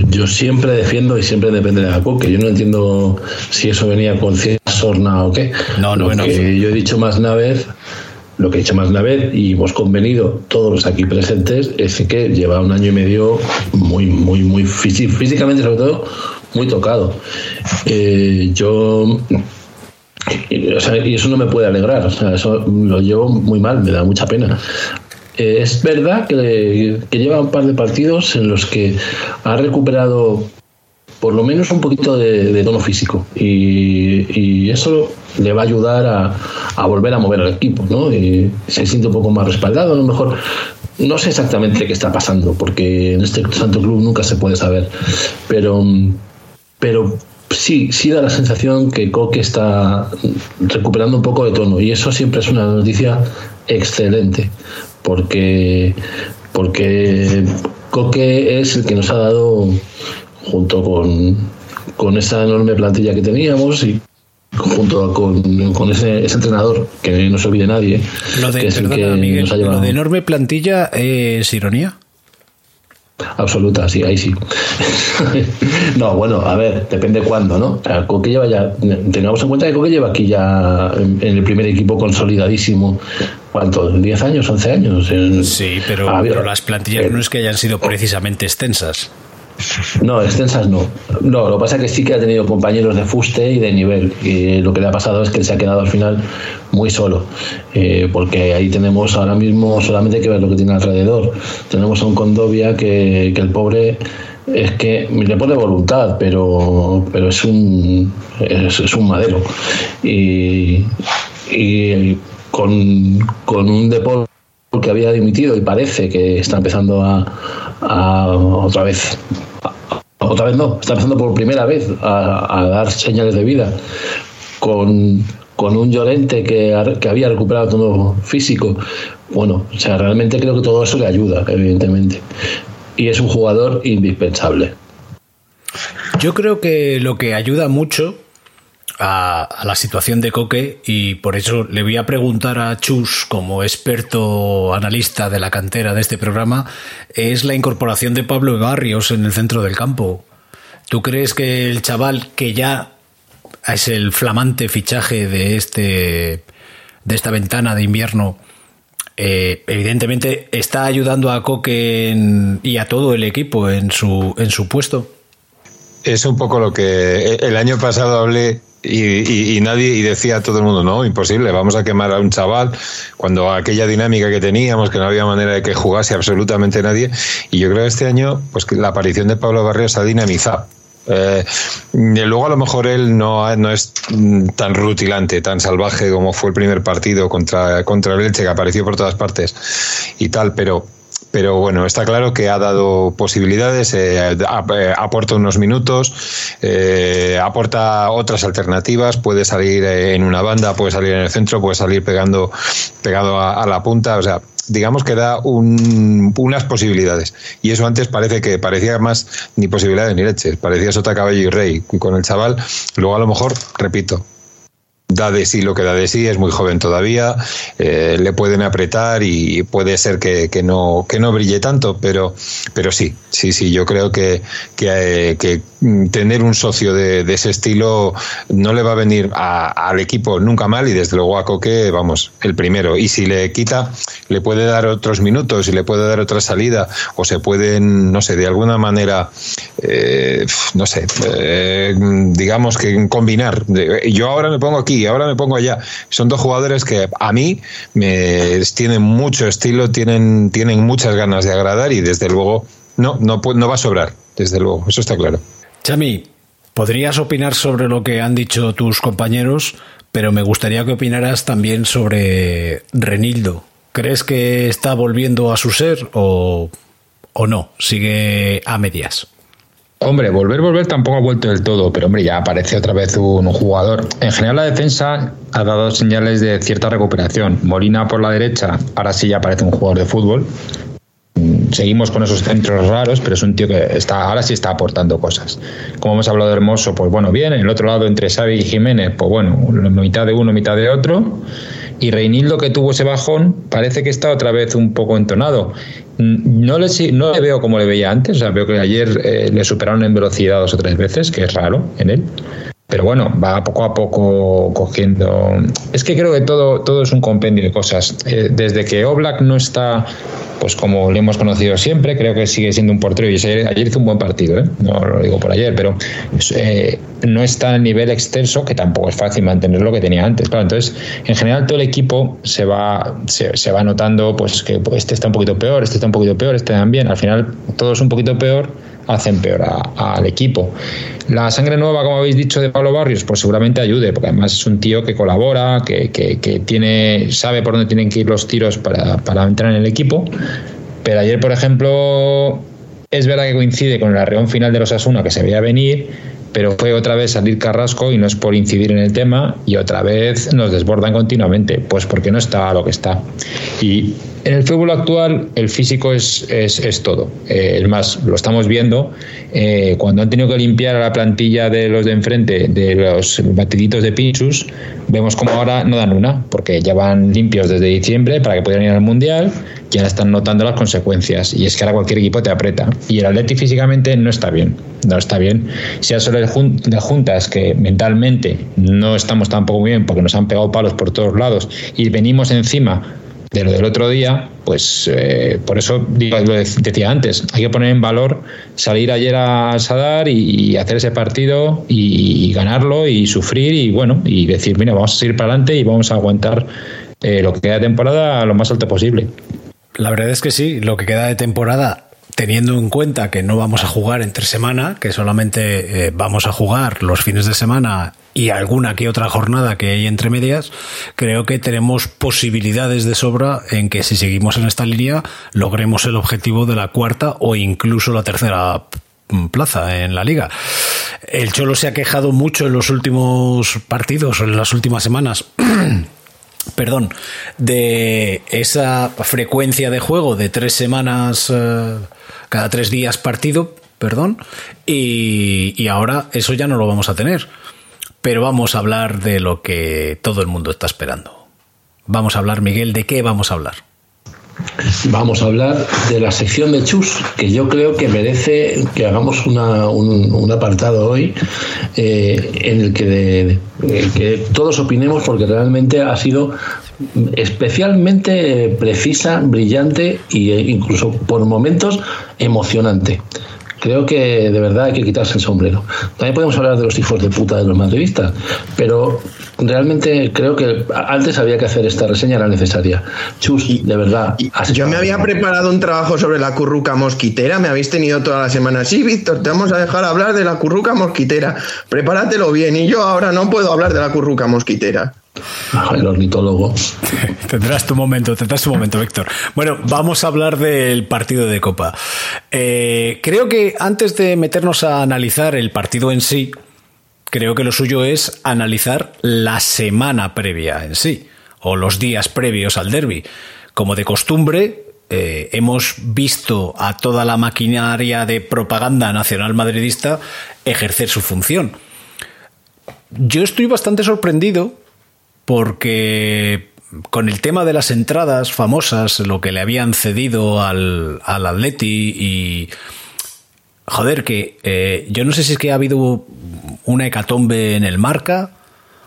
Yo siempre defiendo y siempre depende de la Coque. Yo no entiendo si eso venía con cierta sorna o qué. No, no, Lo no. que yo he dicho más una vez lo que he dicho más una vez y hemos convenido todos los aquí presentes es que lleva un año y medio muy, muy, muy físi- físicamente, sobre todo, muy tocado. Eh, yo. o sea, y eso no me puede alegrar, o sea, eso lo llevo muy mal, me da mucha pena. Eh, es verdad que, lleva un par de partidos en los que ha recuperado por lo menos un poquito de, tono físico y eso le va a ayudar a, a volver a mover al equipo, ¿no? Y se siente un poco más respaldado, a lo mejor. No sé exactamente qué está pasando porque en este santo club nunca se puede saber, pero pero sí, sí da la sensación que Coque está recuperando un poco de tono. Y eso siempre es una noticia excelente porque porque Coque es el que nos ha dado junto con, con esa enorme plantilla que teníamos y junto con, con ese, ese entrenador que no se olvide nadie Lo de, que es el perdona, que Miguel, nos ha lo llevado de enorme plantilla es ironía. Absoluta, sí, ahí sí. no, bueno, a ver, depende cuándo, ¿no? O sea, Coque lleva ya, tengamos en cuenta que Coque lleva aquí ya en, en el primer equipo consolidadísimo, ¿cuánto? ¿10 años, 11 años? En- Sí, pero, Ah, pero las plantillas no es que hayan sido precisamente extensas. No, extensas no. No, lo que pasa es que sí que ha tenido compañeros de fuste y de nivel. Y lo que le ha pasado es que se ha quedado al final muy solo. Eh, porque ahí tenemos ahora mismo solamente que ver lo que tiene alrededor. Tenemos a un Condovia que, el pobre es que le pone voluntad, pero, pero es un es, un madero. Y, con, con un deporte que había dimitido y parece que está empezando a otra vez otra vez no, está empezando por primera vez a, a dar señales de vida con, con un Llorente que, que había recuperado todo físico. Bueno, o sea, realmente creo que todo eso le ayuda, evidentemente. Y es un jugador indispensable. Yo creo que lo que ayuda mucho a, la situación de Coque, y por eso le voy a preguntar a Chus, como experto analista de la cantera de este programa, es la incorporación de Pablo Barrios en el centro del campo. ¿Tú crees que el chaval que ya es el flamante fichaje de este de esta ventana de invierno eh, evidentemente está ayudando a Coque y a todo el equipo en su en su puesto? Es un poco lo que el año pasado hablé y, y- nadie y decía todo el mundo no imposible vamos a quemar a un chaval cuando aquella dinámica que teníamos que no había manera de que jugase absolutamente nadie y yo creo que este año pues que la aparición de Pablo Barrios ha dinamizado. Eh, y luego a lo mejor él no, no es tan rutilante, tan salvaje como fue el primer partido contra, contra el Elche, que apareció por todas partes y tal, pero, pero bueno, está claro que ha dado posibilidades, eh, eh, aporta unos minutos, eh, aporta otras alternativas, puede salir eh, en una banda, puede salir en el centro, puede salir pegando, pegado a, la punta, o sea, digamos que da un- unas posibilidades. Y eso antes parece que parecía más ni posibilidades ni leches, parecía sota caballo y rey. Con el chaval, luego a lo mejor, repito, da de sí lo que da de sí, es muy joven todavía, eh, le pueden apretar y puede ser que, que no, que no brille tanto, pero, pero sí, sí, sí, yo creo que, que, eh, tener un socio de, ese estilo no le va a venir a- al equipo nunca mal y desde luego a Coque, vamos, el primero. Y si le quita, le puede dar otros minutos y le puede dar otra salida o se pueden, no sé, de alguna manera, eh, no sé, eh, digamos que combinar. Yo ahora me pongo aquí, ahora me pongo allá. Son dos jugadores que a mí me tienen mucho estilo, tienen, tienen muchas ganas de agradar y desde luego no, no, no va a sobrar, desde luego, eso está claro. Chami, podrías opinar sobre lo que han dicho tus compañeros, pero me gustaría que opinaras también sobre Renildo. ¿Crees que está volviendo a su ser o, o no? Sigue a medias. Hombre, volver, volver tampoco ha vuelto del todo, pero hombre, ya aparece otra vez un jugador. En general la defensa ha dado señales de cierta recuperación. Molina por la derecha, ahora sí ya parece un jugador de fútbol. Mm, Seguimos con esos centros raros, pero es un tío que está, ahora sí está aportando cosas. Como hemos hablado de Hermoso, pues bueno, bien. En el otro lado, entre Xavi y Jiménez, pues bueno, mitad de uno, mitad de otro. Y Reinildo, que tuvo ese bajón, parece que está otra vez un poco entonado. Mm, No le, no le veo como le veía antes, o sea, veo que ayer eh, le superaron en velocidad dos o tres veces, que es raro en él. Pero bueno, va poco a poco cogiendo. Es que creo que todo, todo es un compendio de cosas. Eh, desde que Oblak no está, pues como le hemos conocido siempre, creo que sigue siendo un portero. Y ayer, ayer hizo un buen partido, ¿eh? no lo digo por ayer, pero eh, no está al nivel extenso, que tampoco es fácil mantener lo que tenía antes. Claro, entonces, en general, todo el equipo se va, se, se va notando pues que este está un poquito peor, este está un poquito peor, este también. Al final, todo es un poquito peor hacen peor a- al equipo. La sangre nueva, como habéis dicho, de Pablo Barrios, pues seguramente ayude, porque además es un tío que colabora, que, que- que tiene, sabe por dónde tienen que ir los tiros para, para entrar en el equipo. Pero ayer, por ejemplo, es verdad que coincide con el arreón final de los Asuna que se veía venir, pero fue otra vez salir Carrasco y no es por incidir en el tema y otra vez nos desbordan continuamente, pues porque no está lo que está. Y en el fútbol actual el físico es, es, es todo. Eh, es más, lo estamos viendo eh, cuando han tenido que limpiar a la plantilla de los de enfrente de los batiditos de Pinchus, vemos como ahora no dan una, porque ya van limpios desde diciembre para que puedan ir al Mundial, ya están notando las consecuencias y es que ahora cualquier equipo te aprieta y el Atleti físicamente no está bien, no está bien. Si a solo le juntas que mentalmente no estamos tampoco bien porque nos han pegado palos por todos lados y venimos encima de lo del otro día, pues eh, por eso lo de- decía antes, hay que poner en valor salir ayer a Sadar y, hacer ese partido y, ganarlo y sufrir y bueno, y decir, mira, vamos a seguir para adelante y vamos a aguantar eh, lo que queda de temporada lo más alto posible. La verdad es que sí, lo que queda de temporada, teniendo en cuenta que no vamos a jugar entre semana, que solamente eh, vamos a jugar los fines de semana y alguna que otra jornada que hay entre medias, creo que tenemos posibilidades de sobra en que si seguimos en esta línea logremos el objetivo de la cuarta o incluso la tercera mm, plaza en la liga. El Cholo se ha quejado mucho en los últimos partidos en las últimas semanas perdón, de esa frecuencia de juego de tres semanas, eh, cada tres días partido, perdón, y, y ahora eso ya no lo vamos a tener. Pero vamos a hablar de lo que todo el mundo está esperando. Vamos a hablar, Miguel, ¿de qué vamos a hablar? Vamos a hablar de la sección de Chus, que yo creo que merece que hagamos una- un, apartado hoy eh, en el que, de- que todos opinemos, porque realmente ha sido especialmente precisa, brillante e incluso por momentos emocionante. Creo que de verdad hay que quitarse el sombrero. También podemos hablar de los hijos de puta de los madridistas, pero realmente creo que antes había que hacer esta reseña, era necesaria. Chus, de verdad. Yo me había preparado un trabajo sobre la curruca mosquitera, me habéis tenido toda la semana. Sí, Víctor, te vamos a dejar hablar de la curruca mosquitera. Prepáratelo bien, y yo ahora no puedo hablar de la curruca mosquitera. El ornitólogo. Tendrás tu momento, tendrás tu momento, Víctor. Bueno, vamos a hablar del partido de Copa. Eh, creo que antes de meternos a analizar el partido en sí, creo que lo suyo es analizar la semana previa en sí, o los días previos al derby. Como de costumbre, eh, hemos visto a toda la maquinaria de propaganda nacional madridista ejercer su función. Yo estoy bastante sorprendido porque con el tema de las entradas famosas, lo que le habían cedido al, al Atleti y... Joder, que eh, yo no sé si es que ha habido una hecatombe en el marca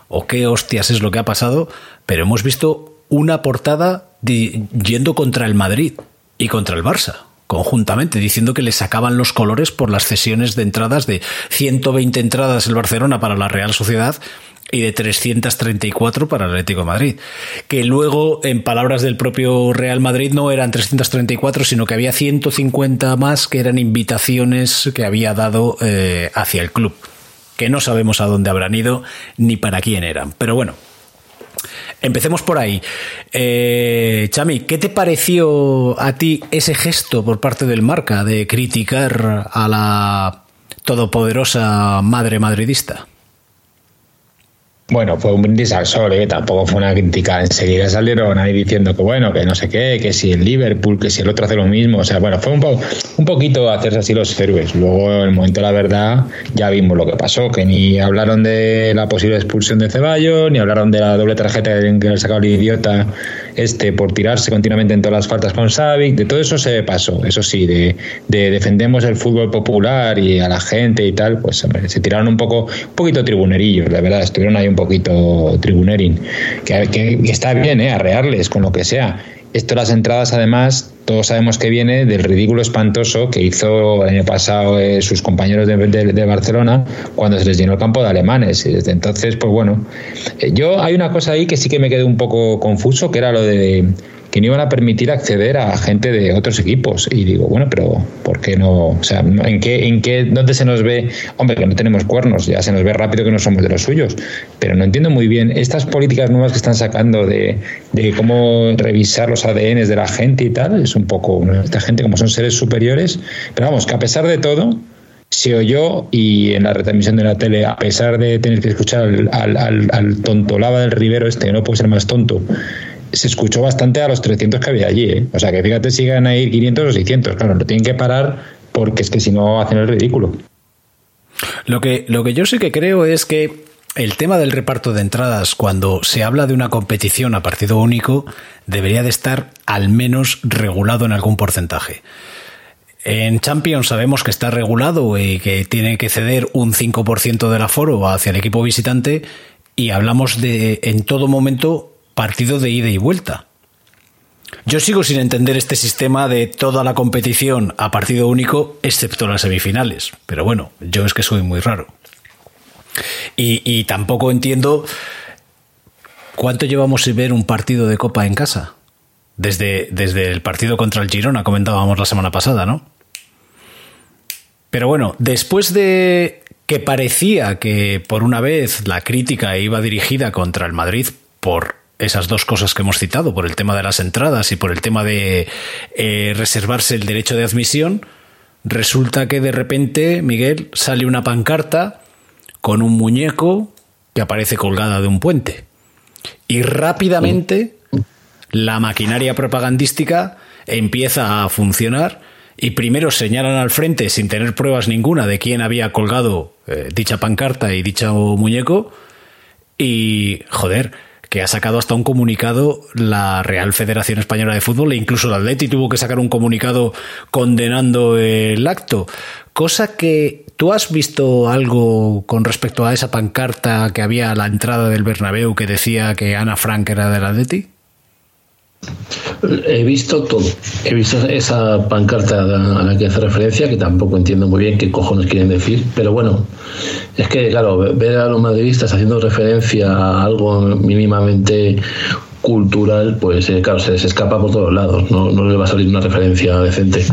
o qué hostias es lo que ha pasado, pero hemos visto una portada yendo contra el Madrid y contra el Barça conjuntamente, diciendo que le sacaban los colores por las cesiones de entradas de 120 entradas el Barcelona para la Real Sociedad y de 334 para el Atlético de Madrid. Que luego, en palabras del propio Real Madrid, no eran 334, sino que había 150 más que eran invitaciones que había dado eh, hacia el club. Que no sabemos a dónde habrán ido ni para quién eran. Pero bueno, Empecemos por ahí. Eh, Chami, ¿qué te pareció a ti ese gesto por parte del marca de criticar a la todopoderosa madre madridista? Bueno, fue un brindis al sol, ¿eh? tampoco fue una crítica. Enseguida salieron ahí diciendo que bueno, que no sé qué, que si el Liverpool, que si el otro hace lo mismo. O sea, bueno, fue un, po- un poquito hacerse así los héroes. Luego, en el momento de la verdad, ya vimos lo que pasó, que ni hablaron de la posible expulsión de Ceballos, ni hablaron de la doble tarjeta que le ha sacado el idiota este por tirarse continuamente en todas las faltas con Savic. De todo eso se pasó, eso sí, de, de defendemos el fútbol popular y a la gente y tal, pues se tiraron un poco, un poquito tribunerillos, la verdad, estuvieron ahí un poquito tribunerin, que- que está bien, ¿eh? arrearles con lo que sea. Esto las entradas, además, todos sabemos que viene del ridículo espantoso que hizo el año pasado eh, sus compañeros de, de- Barcelona cuando se les llenó el campo de alemanes. Y desde entonces, pues bueno, eh, yo hay una cosa ahí que sí que me quedé un poco confuso, que era lo de que no iban a permitir acceder a gente de otros equipos. Y digo, bueno, pero ¿por qué no? O sea, ¿en qué, en qué, dónde se nos ve? Hombre, que no tenemos cuernos, ya se nos ve rápido que no somos de los suyos. Pero no entiendo muy bien estas políticas nuevas que están sacando de, de cómo revisar los ADNs de la gente y tal. Es un poco, esta gente como son seres superiores. Pero vamos, que a pesar de todo, se oyó y en la retransmisión de la tele, a pesar de tener que escuchar al, al, al, al tontolaba del Rivero este, que no puede ser más tonto, se escuchó bastante a los 300 que había allí. ¿eh? O sea que fíjate si van a ir 500 o 600. Claro, lo tienen que parar porque es que si no hacen el ridículo. Lo que, lo que yo sí que creo es que el tema del reparto de entradas, cuando se habla de una competición a partido único, debería de estar al menos regulado en algún porcentaje. En Champions sabemos que está regulado y que tiene que ceder un 5% del aforo hacia el equipo visitante y hablamos de en todo momento partido de ida y vuelta. Yo sigo sin entender este sistema de toda la competición a partido único, excepto las semifinales. Pero bueno, yo es que soy muy raro. Y, y tampoco entiendo cuánto llevamos sin ver un partido de Copa en casa. Desde, desde el partido contra el Girona, comentábamos la semana pasada, ¿no? Pero bueno, después de que parecía que por una vez la crítica iba dirigida contra el Madrid por esas dos cosas que hemos citado, por el tema de las entradas y por el tema de eh, reservarse el derecho de admisión, resulta que de repente, Miguel, sale una pancarta con un muñeco que aparece colgada de un puente. Y rápidamente la maquinaria propagandística empieza a funcionar y primero señalan al frente sin tener pruebas ninguna de quién había colgado eh, dicha pancarta y dicho muñeco y joder, que ha sacado hasta un comunicado la Real Federación Española de Fútbol e incluso el Atleti tuvo que sacar un comunicado condenando el acto. Cosa que tú has visto algo con respecto a esa pancarta que había a la entrada del Bernabéu que decía que Ana Frank era del Atleti. He visto todo. He visto esa pancarta a la que hace referencia, que tampoco entiendo muy bien qué cojones quieren decir, pero bueno, es que, claro, ver a los madridistas haciendo referencia a algo mínimamente cultural, pues eh, claro, se les escapa por todos lados, no, no les va a salir una referencia decente.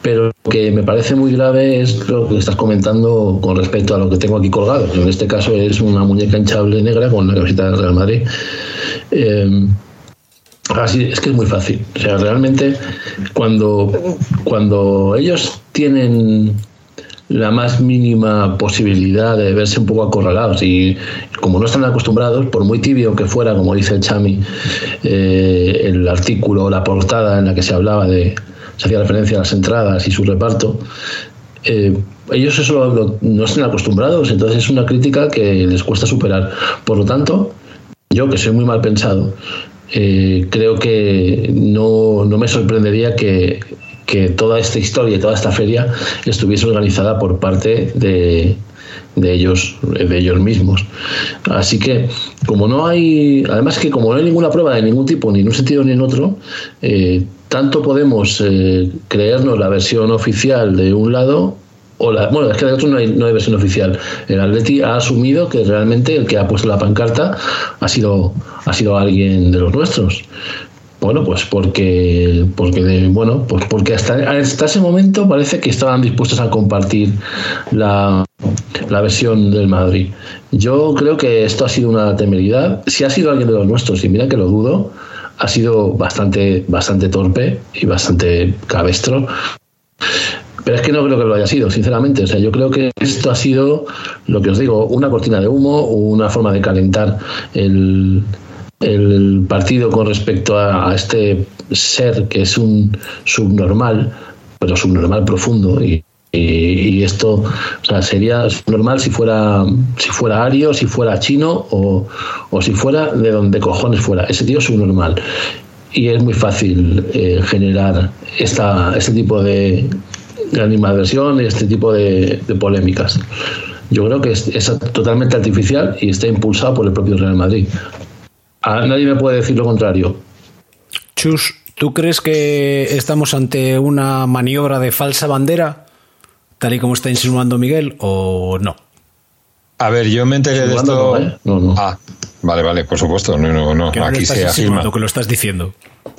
Pero lo que me parece muy grave es lo que estás comentando con respecto a lo que tengo aquí colgado. En este caso es una muñeca hinchable negra con la camiseta del Real Madrid. Eh, Así, es que es muy fácil. O sea, realmente cuando, cuando ellos tienen la más mínima posibilidad de verse un poco acorralados y como no están acostumbrados, por muy tibio que fuera, como dice el Chami, eh, el artículo, la portada en la que se hablaba de, se hacía referencia a las entradas y su reparto, eh, ellos eso lo- no están acostumbrados, entonces es una crítica que les cuesta superar. Por lo tanto, yo que soy muy mal pensado, eh, creo que no, no me sorprendería que, que toda esta historia y toda esta feria estuviese organizada por parte de, de ellos de ellos mismos. Así que como no hay además que como no hay ninguna prueba de ningún tipo ni en un sentido ni en otro eh, tanto podemos eh, creernos la versión oficial de un lado bueno, es que de otro no hay, no hay versión oficial. El Atleti ha asumido que realmente el que ha puesto la pancarta ha sido, ha sido alguien de los nuestros. Bueno, pues porque, porque de- bueno, pues porque hasta, hasta ese momento parece que estaban dispuestos a compartir la, la versión del Madrid. Yo creo que esto ha sido una temeridad. Si ha sido alguien de los nuestros, y mira que lo dudo, ha sido bastante, bastante torpe y bastante cabestro. Pero es que no creo que lo haya sido, sinceramente. O sea, yo creo que esto ha sido, lo que os digo, una cortina de humo, una forma de calentar el, el partido con respecto a, este ser que es un subnormal, pero subnormal profundo. Y, esto o sea, sería normal si fuera si fuera ario, si fuera chino o, o si fuera de donde cojones fuera. Ese tío es subnormal. Y es muy fácil eh, generar esta, este tipo de animadversión y este tipo de, de polémicas. Yo creo que es, es totalmente artificial y está impulsado por el propio Real Madrid. A nadie me puede decir lo contrario. Chus, ¿tú crees que estamos ante una maniobra de falsa bandera, tal y como está insinuando Miguel, o no? A ver, yo me enteré de esto. no, ¿eh? Ah, vale, vale, por supuesto. No, no, no. Que Aquí estás se afirma. que lo estás diciendo.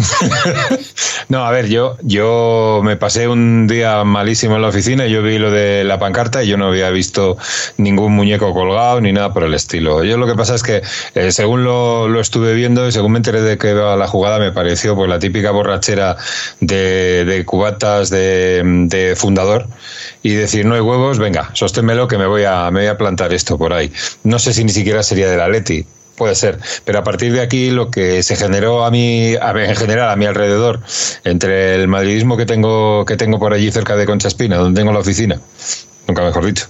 No, a ver, yo, yo me pasé un día malísimo en la oficina yo vi lo de la pancarta y yo no había visto ningún muñeco colgado ni nada por el estilo. Yo lo que pasa es que eh, según lo, lo estuve viendo y según me enteré de que iba la jugada me pareció pues la típica borrachera de, de cubatas de, de fundador y decir no hay huevos, venga, sosténmelo que me voy a me voy a plantar esto por ahí. No sé si ni siquiera sería del Atleti, Puede ser, pero a partir de aquí lo que se generó a mí, a en general a mi alrededor, entre el madridismo que tengo que tengo por allí cerca de Concha Espina, donde tengo la oficina, nunca mejor dicho,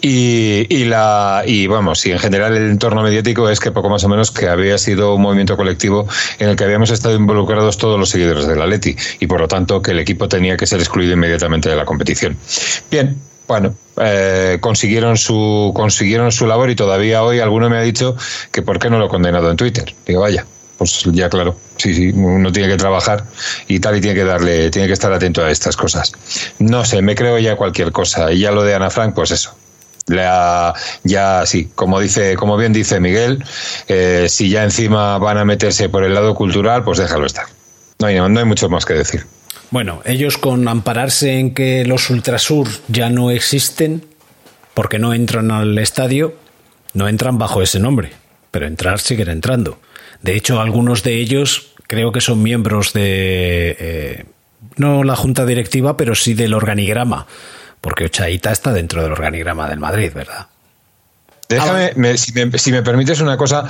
y, y la y vamos, y en general el entorno mediático es que poco más o menos que había sido un movimiento colectivo en el que habíamos estado involucrados todos los seguidores del Atleti y por lo tanto que el equipo tenía que ser excluido inmediatamente de la competición. Bien, bueno, eh, consiguieron su consiguieron su labor y todavía hoy alguno me ha dicho que por qué no lo he condenado en Twitter. Digo, vaya, pues ya claro, sí, sí, uno tiene que trabajar y tal y tiene que darle, tiene que estar atento a estas cosas. No sé, me creo ya cualquier cosa y ya lo de Ana Frank, pues eso. La, ya sí, como dice, como bien dice Miguel, eh, si ya encima van a meterse por el lado cultural, pues déjalo estar. No hay, no hay mucho más que decir. Bueno, ellos con ampararse en que los Ultrasur ya no existen, porque no entran al estadio, no entran bajo ese nombre, pero entrar siguen entrando. De hecho, algunos de ellos creo que son miembros de, eh, no la junta directiva, pero sí del organigrama, porque Ochaita está dentro del organigrama del Madrid, ¿verdad? Déjame, me- si, me, si me permites una cosa,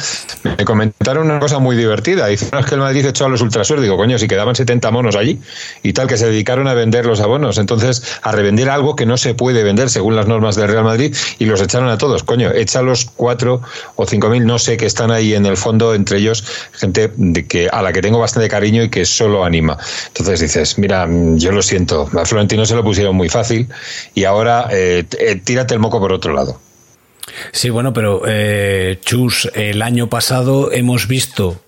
me comentaron una cosa muy divertida. Dicen "No, es que el Madrid echó a los ultrasur. Digo, coño, si quedaban 70 monos allí y tal, que se dedicaron a vender los abonos. Entonces, a revender algo que no se puede vender según las normas del Real Madrid y los echaron a todos. Coño, echa los cuatro o cinco mil, no sé, que están ahí en el fondo, entre ellos, gente de que, a la que tengo bastante cariño y que solo anima. Entonces dices, mira, yo lo siento, a Florentino se lo pusieron muy fácil y ahora eh, eh, tírate el moco por otro lado. Sí, bueno, pero eh, Chus, el año pasado hemos visto,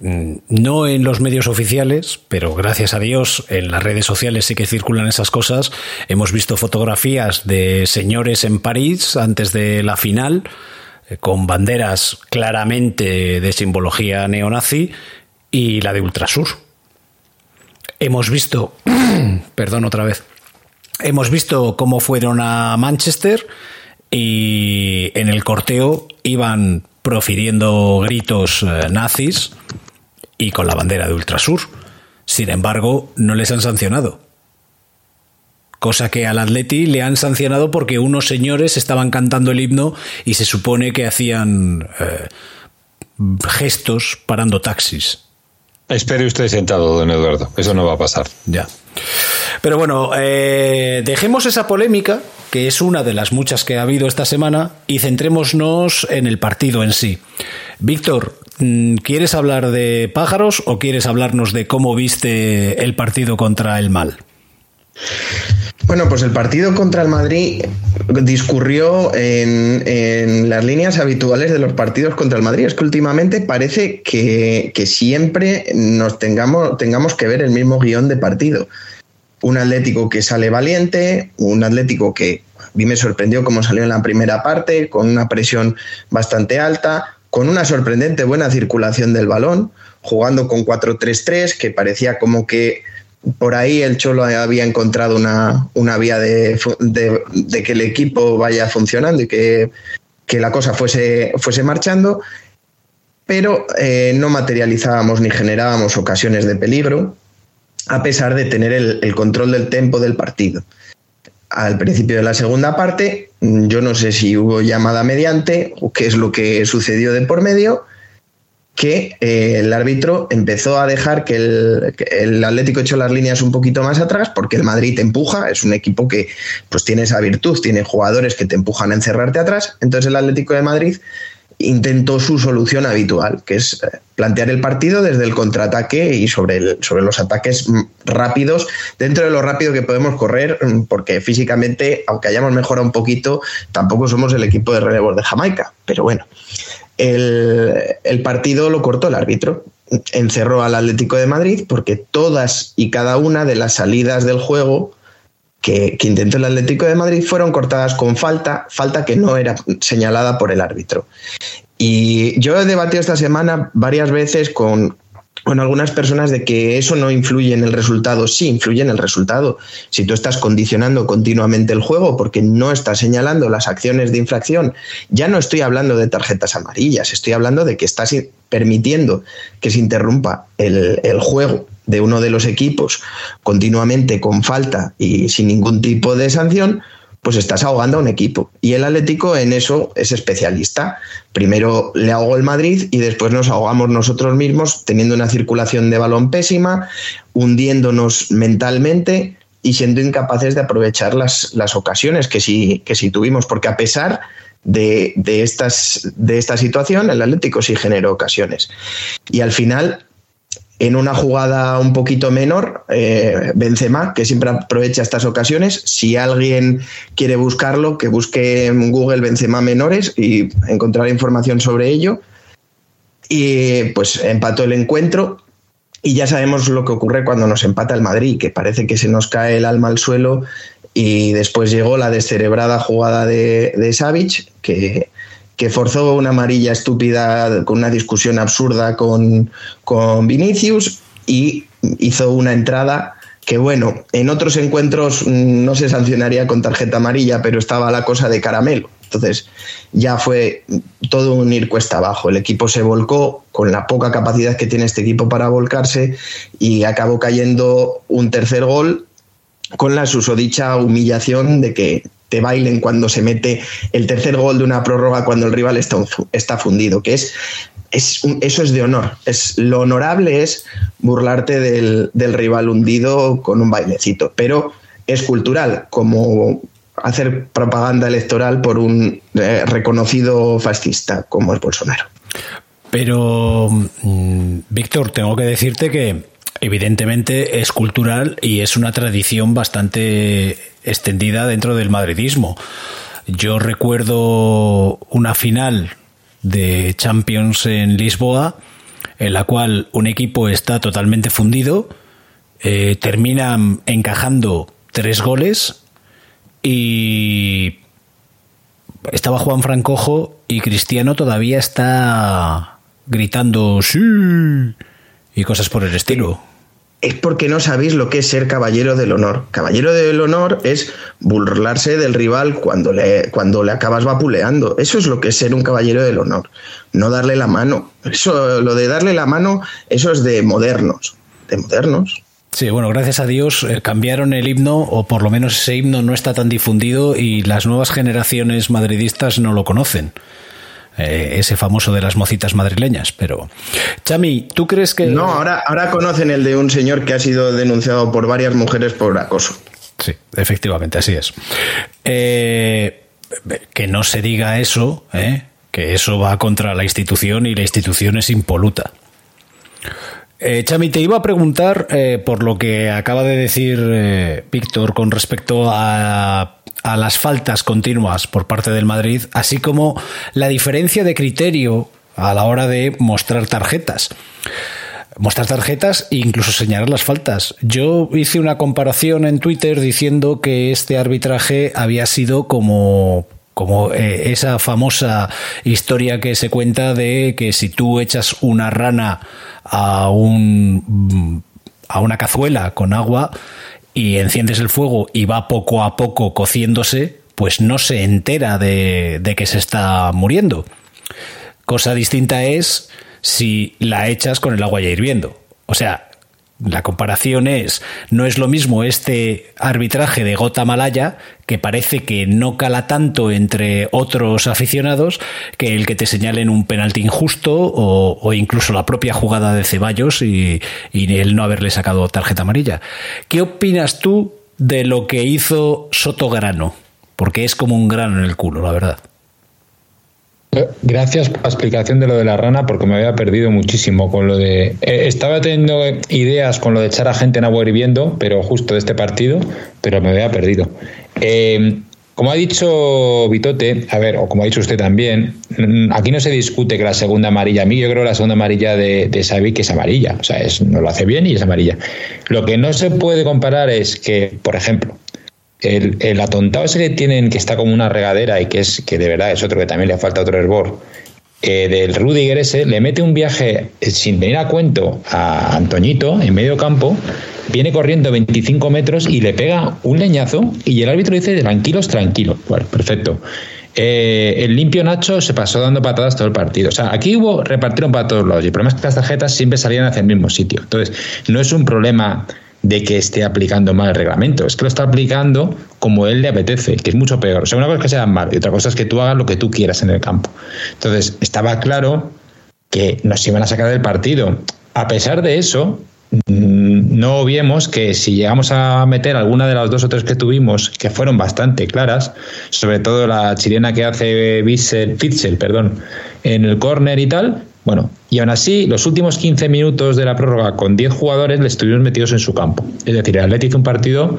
mm, no en los medios oficiales, pero gracias a Dios en las redes sociales sí que circulan esas cosas, hemos visto fotografías de señores en París antes de la final, eh, con banderas claramente de simbología neonazi y la de Ultrasur. Hemos visto, perdón otra vez, hemos visto cómo fueron a Manchester y en el corteo iban profiriendo gritos eh, nazis y con la bandera de Ultrasur. Sin embargo, no les han sancionado. Cosa que al Atleti le han sancionado porque unos señores estaban cantando el himno y se supone que hacían eh, gestos parando taxis. Espere usted sentado, don Eduardo. Eso no va a pasar. Ya. Pero bueno, eh, dejemos esa polémica, que es una de las muchas que ha habido esta semana, y centrémonos en el partido en sí. Víctor, mm, ¿quieres hablar de pájaros o quieres hablarnos de cómo viste el partido contra el mal? Bueno, pues el partido contra el Madrid discurrió en, en las líneas habituales de los partidos contra el Madrid. Es que últimamente parece que, que siempre nos tengamos, tengamos que ver el mismo guion de partido. Un Atlético que sale valiente, un Atlético que a mí me sorprendió cómo salió en la primera parte, con una presión bastante alta, con una sorprendente buena circulación del balón, jugando con 4-3-3, que parecía como que por ahí el Cholo había encontrado una, una vía de, de- de que el equipo vaya funcionando y que, que la cosa fuese, fuese marchando, pero eh, no materializábamos ni generábamos ocasiones de peligro, a pesar de tener el, el control del tempo del partido. Al principio de la segunda parte, yo no sé si hubo llamada mediante o qué es lo que sucedió de por medio, que eh, el árbitro empezó a dejar que el, que el Atlético echó las líneas un poquito más atrás porque el Madrid te empuja, es un equipo que pues tiene esa virtud, tiene jugadores que te empujan a encerrarte atrás, entonces el Atlético de Madrid intentó su solución habitual, que es eh, plantear el partido desde el contraataque y sobre, el- sobre los ataques mm, rápidos, dentro de lo rápido que podemos correr, mm, porque físicamente, aunque hayamos mejorado un poquito, tampoco somos el equipo de relevos de Jamaica, pero bueno. El, partido lo cortó el árbitro. Encerró al Atlético de Madrid porque todas y cada una de las salidas del juego que, que intentó el Atlético de Madrid fueron cortadas con falta, falta que no era señalada por el árbitro. Y yo he debatido esta semana varias veces con, con algunas personas de que eso no influye en el resultado. Sí, influye en el resultado. Si tú estás condicionando continuamente el juego porque no estás señalando las acciones de infracción, ya no estoy hablando de tarjetas amarillas, estoy hablando de que estás permitiendo que se interrumpa el, el juego de uno de los equipos continuamente con falta y sin ningún tipo de sanción, pues estás ahogando a un equipo. Y el Atlético en eso es especialista. Primero le ahogó el Madrid y después nos ahogamos nosotros mismos teniendo una circulación de balón pésima, hundiéndonos mentalmente y siendo incapaces de aprovechar las, las ocasiones que sí, que sí tuvimos, porque a pesar de, de estas, de esta situación, el Atlético sí generó ocasiones. Y al final, en una jugada un poquito menor, eh, Benzema, que siempre aprovecha estas ocasiones, si alguien quiere buscarlo, que busque en Google Benzema menores y encontrar información sobre ello. Y pues empató el encuentro y ya sabemos lo que ocurre cuando nos empata el Madrid, que parece que se nos cae el alma al suelo y después llegó la descerebrada jugada de, de Savic, que, que forzó una amarilla estúpida con una discusión absurda con, con Vinicius y hizo una entrada que bueno, en otros encuentros mm, no se sancionaría con tarjeta amarilla, pero estaba la cosa de caramelo. Entonces ya fue todo un ir cuesta abajo. El equipo se volcó con la poca capacidad que tiene este equipo para volcarse y acabó cayendo un tercer gol con la susodicha humillación de que te bailen cuando se mete el tercer gol de una prórroga cuando el rival está, está fundido, que es, es eso es de honor. Es, lo honorable es burlarte del, del rival hundido con un bailecito, pero es cultural, como hacer propaganda electoral por un eh, reconocido fascista como es Bolsonaro. Pero, mm, Víctor, tengo que decirte que evidentemente es cultural y es una tradición bastante extendida dentro del madridismo. Yo recuerdo una final de Champions en Lisboa en la cual un equipo está totalmente fundido, eh, terminan encajando tres goles y estaba Juan Francojo y Cristiano todavía está gritando sí y cosas por el estilo. Es porque no sabéis lo que es ser caballero del honor. Caballero del honor es burlarse del rival cuando le, cuando le acabas vapuleando. Eso es lo que es ser un caballero del honor. No darle la mano. Eso, lo de darle la mano, eso es de modernos. De modernos. Sí, bueno, gracias a Dios eh, cambiaron el himno, o por lo menos ese himno no está tan difundido y las nuevas generaciones madridistas no lo conocen. Eh, ese famoso de las mocitas madrileñas, pero... Chami, ¿tú crees que...? No, ahora, ahora conocen el de un señor que ha sido denunciado por varias mujeres por acoso. Sí, efectivamente, así es. Eh, que no se diga eso, que eso va contra la institución y la institución es impoluta. Eh, Chami, te iba a preguntar eh, por lo que acaba de decir eh, Víctor con respecto a, a, las faltas continuas por parte del Madrid, así como la diferencia de criterio a la hora de mostrar tarjetas. Mostrar tarjetas e incluso señalar las faltas. Yo hice una comparación en Twitter diciendo que este arbitraje había sido como como eh, esa famosa historia que se cuenta de que si tú echas una rana a un a una cazuela con agua y enciendes el fuego y va poco a poco cociéndose, pues no se entera de, de que se está muriendo. Cosa distinta es si la echas con el agua ya hirviendo. O sea, la comparación es, no es lo mismo este arbitraje de Gota Malaya, que parece que no cala tanto entre otros aficionados, que el que te señalen un penalti injusto o, incluso la propia jugada de Ceballos y, y el no haberle sacado tarjeta amarilla. ¿Qué opinas tú de lo que hizo Soto Grano? Porque es como un grano en el culo, la verdad. Gracias por la explicación de lo de la rana, porque me había perdido muchísimo con lo de. Eh, estaba teniendo ideas con lo de echar a gente en agua hirviendo, pero justo de este partido, pero me había perdido. Eh, como ha dicho Vitote, a ver, o como ha dicho usted también, mm, aquí no se discute que la segunda amarilla, a mí yo creo que la segunda amarilla de, de que es amarilla, o sea, es, no lo hace bien y es amarilla. Lo que no se puede comparar es que, por ejemplo, el, el, atontado ese que tienen, que está como una regadera y que es que de verdad es otro que también le falta otro hervor, eh, del Rudiger ese, le mete un viaje eh, sin venir a cuento a Antoñito en medio campo, viene corriendo 25 metros y le pega un leñazo y el árbitro dice tranquilos, tranquilos. Bueno, perfecto. Eh, el limpio Nacho se pasó dando patadas todo el partido. O sea, aquí hubo, repartieron para todos lados. Y el problema es que las tarjetas siempre salían hacia el mismo sitio. Entonces, no es un problema de que esté aplicando mal el reglamento, es que lo está aplicando como él le apetece, que es mucho peor. O sea, una cosa es que sea mal y otra cosa es que tú hagas lo que tú quieras en el campo. Entonces, estaba claro que nos iban a sacar del partido. A pesar de eso, mm, no viemos que si llegamos a meter alguna de las dos o tres que tuvimos, que fueron bastante claras, sobre todo la chilena que hace Fitzel, perdón, en el córner y tal, bueno, y aún así, los últimos 15 minutos de la prórroga con 10 jugadores le estuvieron metidos en su campo. Es decir, el Atlético hizo un partido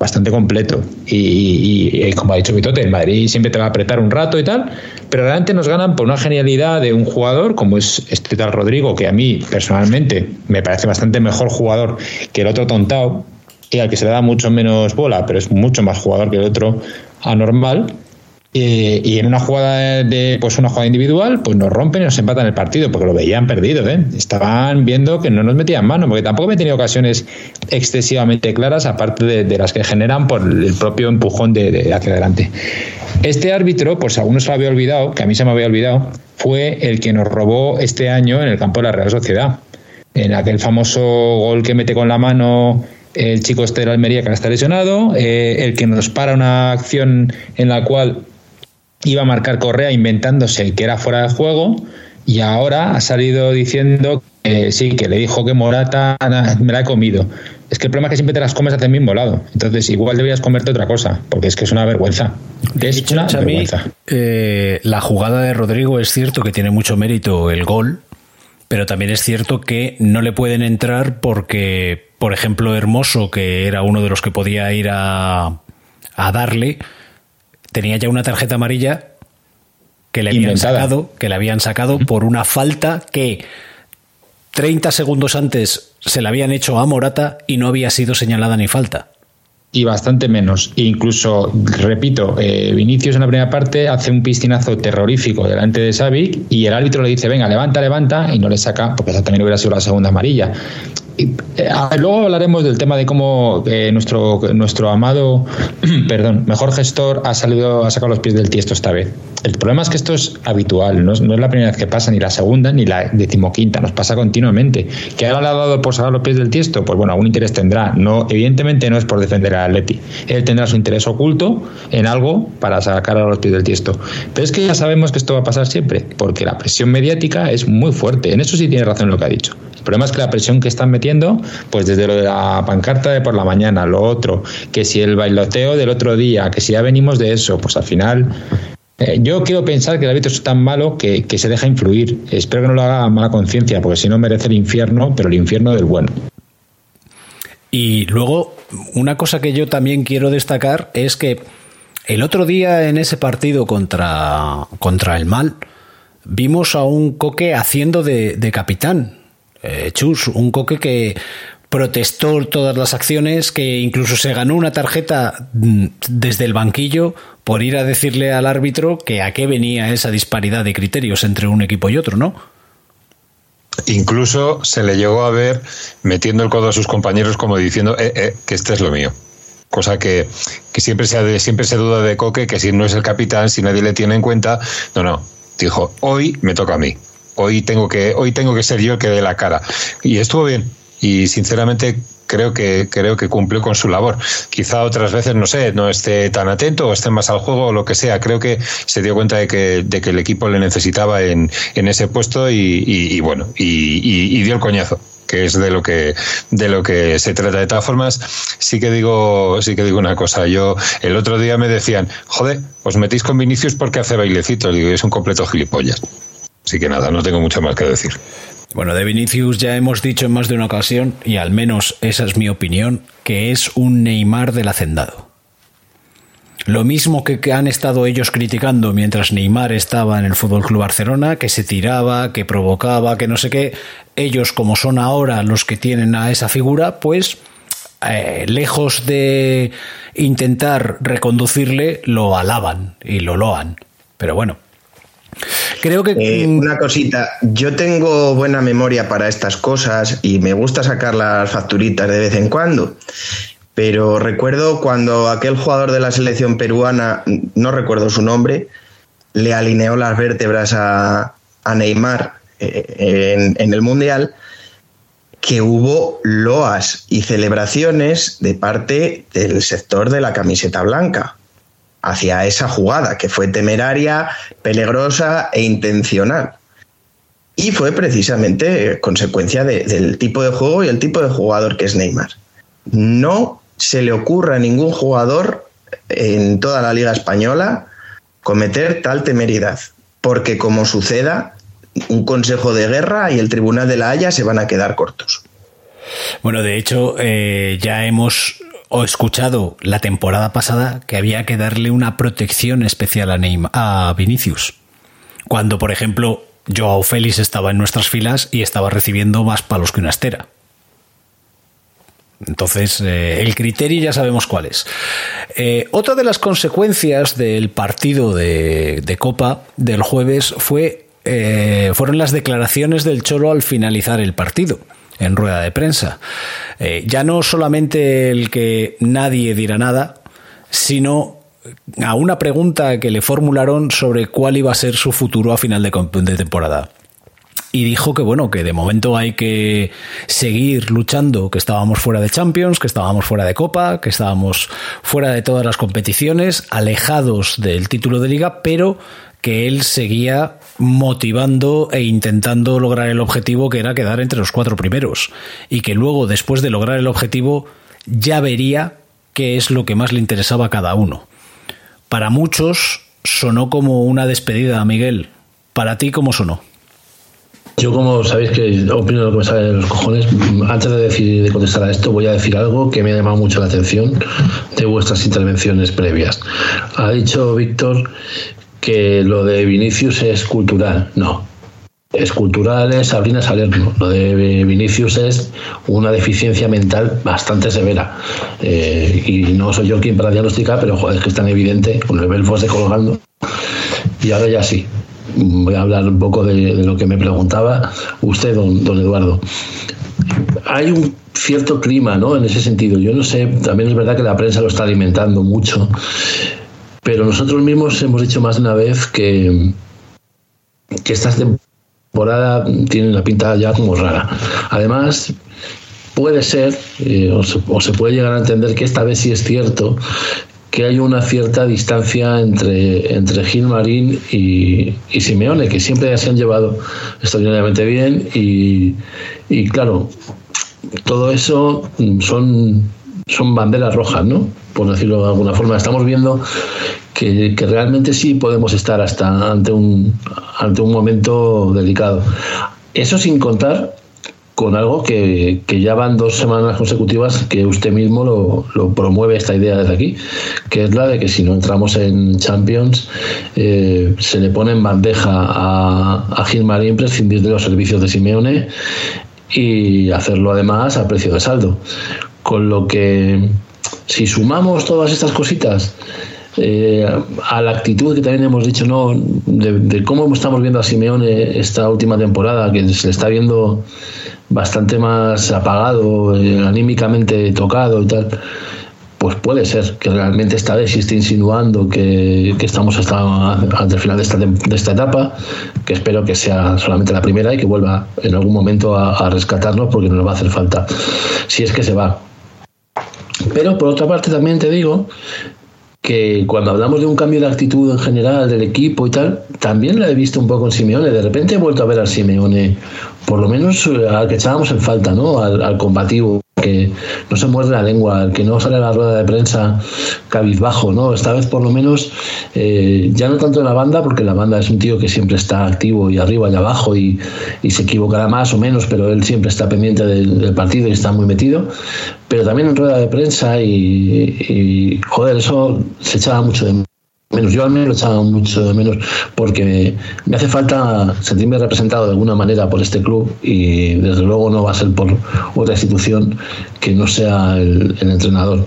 bastante completo. Y, como ha dicho Vitote, el Madrid siempre te va a apretar un rato y tal, pero realmente nos ganan por una genialidad de un jugador como es este tal Rodrigo, que a mí personalmente me parece bastante mejor jugador que el otro Tontao, y al que se le da mucho menos bola, pero es mucho más jugador que el otro anormal. Eh, y en una jugada de pues una jugada individual, pues nos rompen y nos empatan el partido, porque lo veían perdido, ¿eh? Estaban viendo que no nos metían mano, porque tampoco he tenido ocasiones excesivamente claras, aparte de, las que generan por el propio empujón de, hacia adelante. Este árbitro, pues a uno se lo había olvidado, que a mí se me había olvidado, fue el que nos robó este año en el campo de la Real Sociedad. En aquel famoso gol que mete con la mano el chico este de la Almería que ahora está lesionado, eh, el que nos para una acción en la cual iba a marcar Correa inventándose que era fuera de juego y ahora ha salido diciendo que sí, que le dijo que Morata "Nah, me la he comido. Es que el problema es que siempre te las comes hacia el mismo lado. Entonces igual deberías comerte otra cosa, porque es que es una vergüenza. Es una Xavi, vergüenza. eh, la jugada de Rodrigo es cierto que tiene mucho mérito el gol, pero también es cierto que no le pueden entrar porque, por ejemplo, Hermoso, que era uno de los que podía ir a, a darle, tenía ya una tarjeta amarilla que le habían sacado, que le habían sacado por una falta que 30 segundos antes se la habían hecho a Morata y no había sido señalada ni falta. Y bastante menos. Incluso, repito, eh, Vinicius en la primera parte hace un piscinazo terrorífico delante de Savic y el árbitro le dice, venga, levanta, levanta, y no le saca, porque esa también hubiera sido la segunda amarilla. Eh, a- luego hablaremos del tema de cómo eh, nuestro, nuestro amado, perdón, mejor gestor ha salido, ha sacado los pies del tiesto esta vez. El problema es que esto es habitual, no es, no es la primera vez que pasa, ni la segunda ni la decimoquinta, nos pasa continuamente. ¿Que ahora le ha dado por sacar los pies del tiesto? Pues bueno, algún interés tendrá. No, evidentemente no es por defender al Atleti. Él tendrá su interés oculto en algo para sacar a los pies del tiesto. Pero es que ya sabemos que esto va a pasar siempre, porque la presión mediática es muy fuerte. En eso sí tiene razón lo que ha dicho. El problema es que la presión que están metiendo, pues desde lo de la pancarta de por la mañana, lo otro, que si el bailoteo del otro día, que si ya venimos de eso, pues al final eh, yo quiero pensar que el árbitro es tan malo que, que se deja influir. Espero que no lo haga mala conciencia, porque si no merece el infierno, pero el infierno del bueno. Y luego, una cosa que yo también quiero destacar es que el otro día en ese partido contra, contra el mal, vimos a un coque haciendo de, de capitán. Eh, Chus, un coque que protestó todas las acciones, que incluso se ganó una tarjeta mm, desde el banquillo por ir a decirle al árbitro que a qué venía esa disparidad de criterios entre un equipo y otro, ¿no? Incluso se le llegó a ver metiendo el codo a sus compañeros como diciendo eh, eh, que este es lo mío. Cosa que, que siempre, se siempre se duda de Coque, que si no es el capitán, si nadie le tiene en cuenta, no, no. Dijo, hoy me toca a mí. Hoy tengo que, hoy tengo que ser yo el que dé la cara. Y estuvo bien. Y sinceramente creo que, creo que cumplió con su labor. Quizá otras veces, no sé, no esté tan atento o esté más al juego o lo que sea. Creo que se dio cuenta de que, de que el equipo le necesitaba en, en ese puesto y, bueno, y dio el coñazo que es de lo que de lo que se trata de todas formas sí que digo sí que digo una cosa yo el otro día me decían joder os metéis con Vinicius porque hace bailecitos digo es un completo gilipollas así que nada no tengo mucho más que decir Bueno, de Vinicius ya hemos dicho en más de una ocasión, y al menos esa es mi opinión, que es un Neymar del hacendado. Lo mismo que han estado ellos criticando mientras Neymar estaba en el Fútbol Club Barcelona, que se tiraba, que provocaba, que no sé qué. Ellos, como son ahora los que tienen a esa figura, pues eh, lejos de intentar reconducirle, lo alaban y lo loan. Pero bueno, creo que Eh, una cosita, yo tengo buena memoria para estas cosas y me gusta sacar las facturitas de vez en cuando. Pero recuerdo cuando aquel jugador de la selección peruana, no recuerdo su nombre, le alineó las vértebras a, a Neymar eh, en, en el Mundial, que hubo loas y celebraciones de parte del sector de la camiseta blanca hacia esa jugada, que fue temeraria, peligrosa e intencional. Y fue precisamente consecuencia de- del tipo de juego y el tipo de jugador que es Neymar. No se le ocurra a ningún jugador en toda la Liga Española cometer tal temeridad, porque como suceda, un consejo de guerra y el Tribunal de la Haya se van a quedar cortos. Bueno, de hecho, eh, ya hemos o escuchado la temporada pasada que había que darle una protección especial a, Neymar, a Vinicius. Cuando, por ejemplo, Joao Félix estaba en nuestras filas y estaba recibiendo más palos que una estera. Entonces, eh, el criterio ya sabemos cuál es. Eh, otra de las consecuencias del partido de, de Copa del jueves fue, eh, fueron las declaraciones del Cholo al finalizar el partido en rueda de prensa. Eh, ya no solamente el que nadie dirá nada, sino a una pregunta que le formularon sobre cuál iba a ser su futuro a final de, de temporada. y dijo que bueno, que de momento hay que seguir luchando, que estábamos fuera de Champions, que estábamos fuera de Copa, que estábamos fuera de todas las competiciones, alejados del título de liga, pero que él seguía motivando e intentando lograr el objetivo que era quedar entre los cuatro primeros y que luego después de lograr el objetivo ya vería qué es lo que más le interesaba a cada uno. Para muchos sonó como una despedida, Miguel. Para ti, ¿cómo sonó? Yo, como sabéis que opino lo que me sale de los cojones, antes de, decir, de contestar a esto, voy a decir algo que me ha llamado mucho la atención de vuestras intervenciones previas. Ha dicho Víctor que lo de Vinicius es cultural. No. Es cultural, es Sabrina Salerno. Lo de Vinicius es una deficiencia mental bastante severa. Eh, y no soy yo quien para diagnosticar, pero joder, es que es tan evidente con el Belfos de colgando. Y ahora ya sí. Voy a hablar un poco de, lo que me preguntaba usted, don Eduardo. Hay un cierto clima, ¿no? En ese sentido. Yo no sé, también es verdad que la prensa lo está alimentando mucho. Pero nosotros mismos hemos dicho más de una vez que, que esta temporada tiene una pinta ya como rara. Además, puede ser, eh, o, se, o, se, puede llegar a entender que esta vez sí es cierto que hay una cierta distancia entre, entre Gil Marín y, y Simeone, que siempre se han llevado extraordinariamente bien y, y claro, todo eso son, son banderas rojas, ¿no? Por decirlo de alguna forma. Estamos viendo que, realmente sí podemos estar hasta ante un, ante un momento delicado. Eso sin contar con algo que, que, ya van dos semanas consecutivas que usted mismo lo, lo, promueve esta idea desde aquí, que es la de que si no entramos en Champions eh, se le pone en bandeja a, a Gilmarín prescindir de los servicios de Simeone y hacerlo además a precio de saldo. Con lo que si sumamos todas estas cositas eh, a la actitud que también hemos dicho, ¿no? De, cómo estamos viendo a Simeone esta última temporada, que se le está viendo bastante más apagado, eh, anímicamente tocado y tal, pues puede ser que realmente esta vez sí esté insinuando que, que estamos hasta, hasta, el final de esta, de esta etapa, que espero que sea solamente la primera y que vuelva en algún momento a, a rescatarnos porque nos va a hacer falta, si es que se va. Pero por otra parte también te digo que cuando hablamos de un cambio de actitud en general del equipo y tal, también lo he visto un poco en Simeone. De repente he vuelto a ver al Simeone, por lo menos al que echábamos en falta, ¿no? Al combativo, que no se muerde la lengua, al que no sale a la rueda de prensa cabizbajo, ¿no? Esta vez por lo menos, eh, ya no tanto en la banda, porque la banda es un tío que siempre está activo y arriba y abajo y, y se equivocará más o menos, pero él siempre está pendiente del, del, partido y está muy metido, pero también en rueda de prensa y, y joder, eso se echaba mucho de menos. Yo al menos echaba mucho menos porque me hace falta sentirme representado de alguna manera por este club y desde luego no va a ser por otra institución que no sea el entrenador.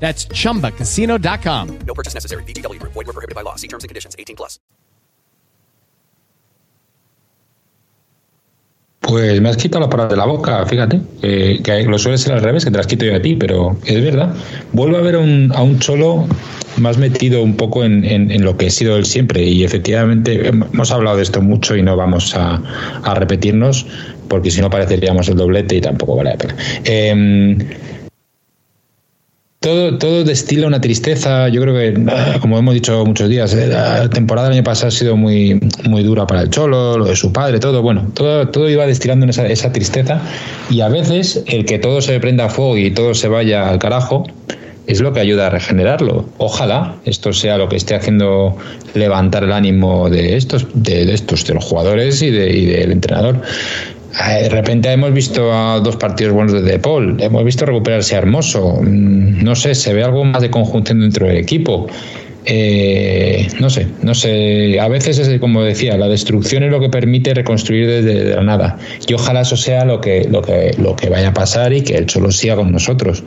That's chumbacasino.com. No purchase necessary. BGW. Void were prohibited by law. See terms and conditions 18 plus. Pues me has quitado la palabra de la boca, fíjate, que, que, lo suele ser al revés, que te las quito yo a ti, pero es verdad. Vuelvo a ver un, a un Cholo más metido un poco en, en, en, lo que he sido él siempre y efectivamente hemos hablado de esto mucho y no vamos a, a repetirnos porque si no pareceríamos el doblete y tampoco vale la pena. Eh, todo, todo destila una tristeza. Yo creo que, ah, como hemos dicho muchos días, eh, la temporada del año pasado ha sido muy, muy dura para el Cholo, lo de su padre, todo. Bueno, todo, todo iba destilando en esa, esa tristeza. Y a veces el que todo se prenda a fuego y todo se vaya al carajo es lo que ayuda a regenerarlo. Ojalá esto sea lo que esté haciendo levantar el ánimo de estos, de, de estos, de los jugadores y, de, y del entrenador. Eh, De repente hemos visto a dos partidos buenos de Paul, hemos visto recuperarse Hermoso, Mm, no sé, se ve algo más de conjunción dentro del equipo. Eh, no sé, no sé. A veces es como decía, la destrucción es lo que permite reconstruir desde de la nada. Y ojalá eso sea lo que, lo que, lo que vaya a pasar y que el Cholo siga con nosotros.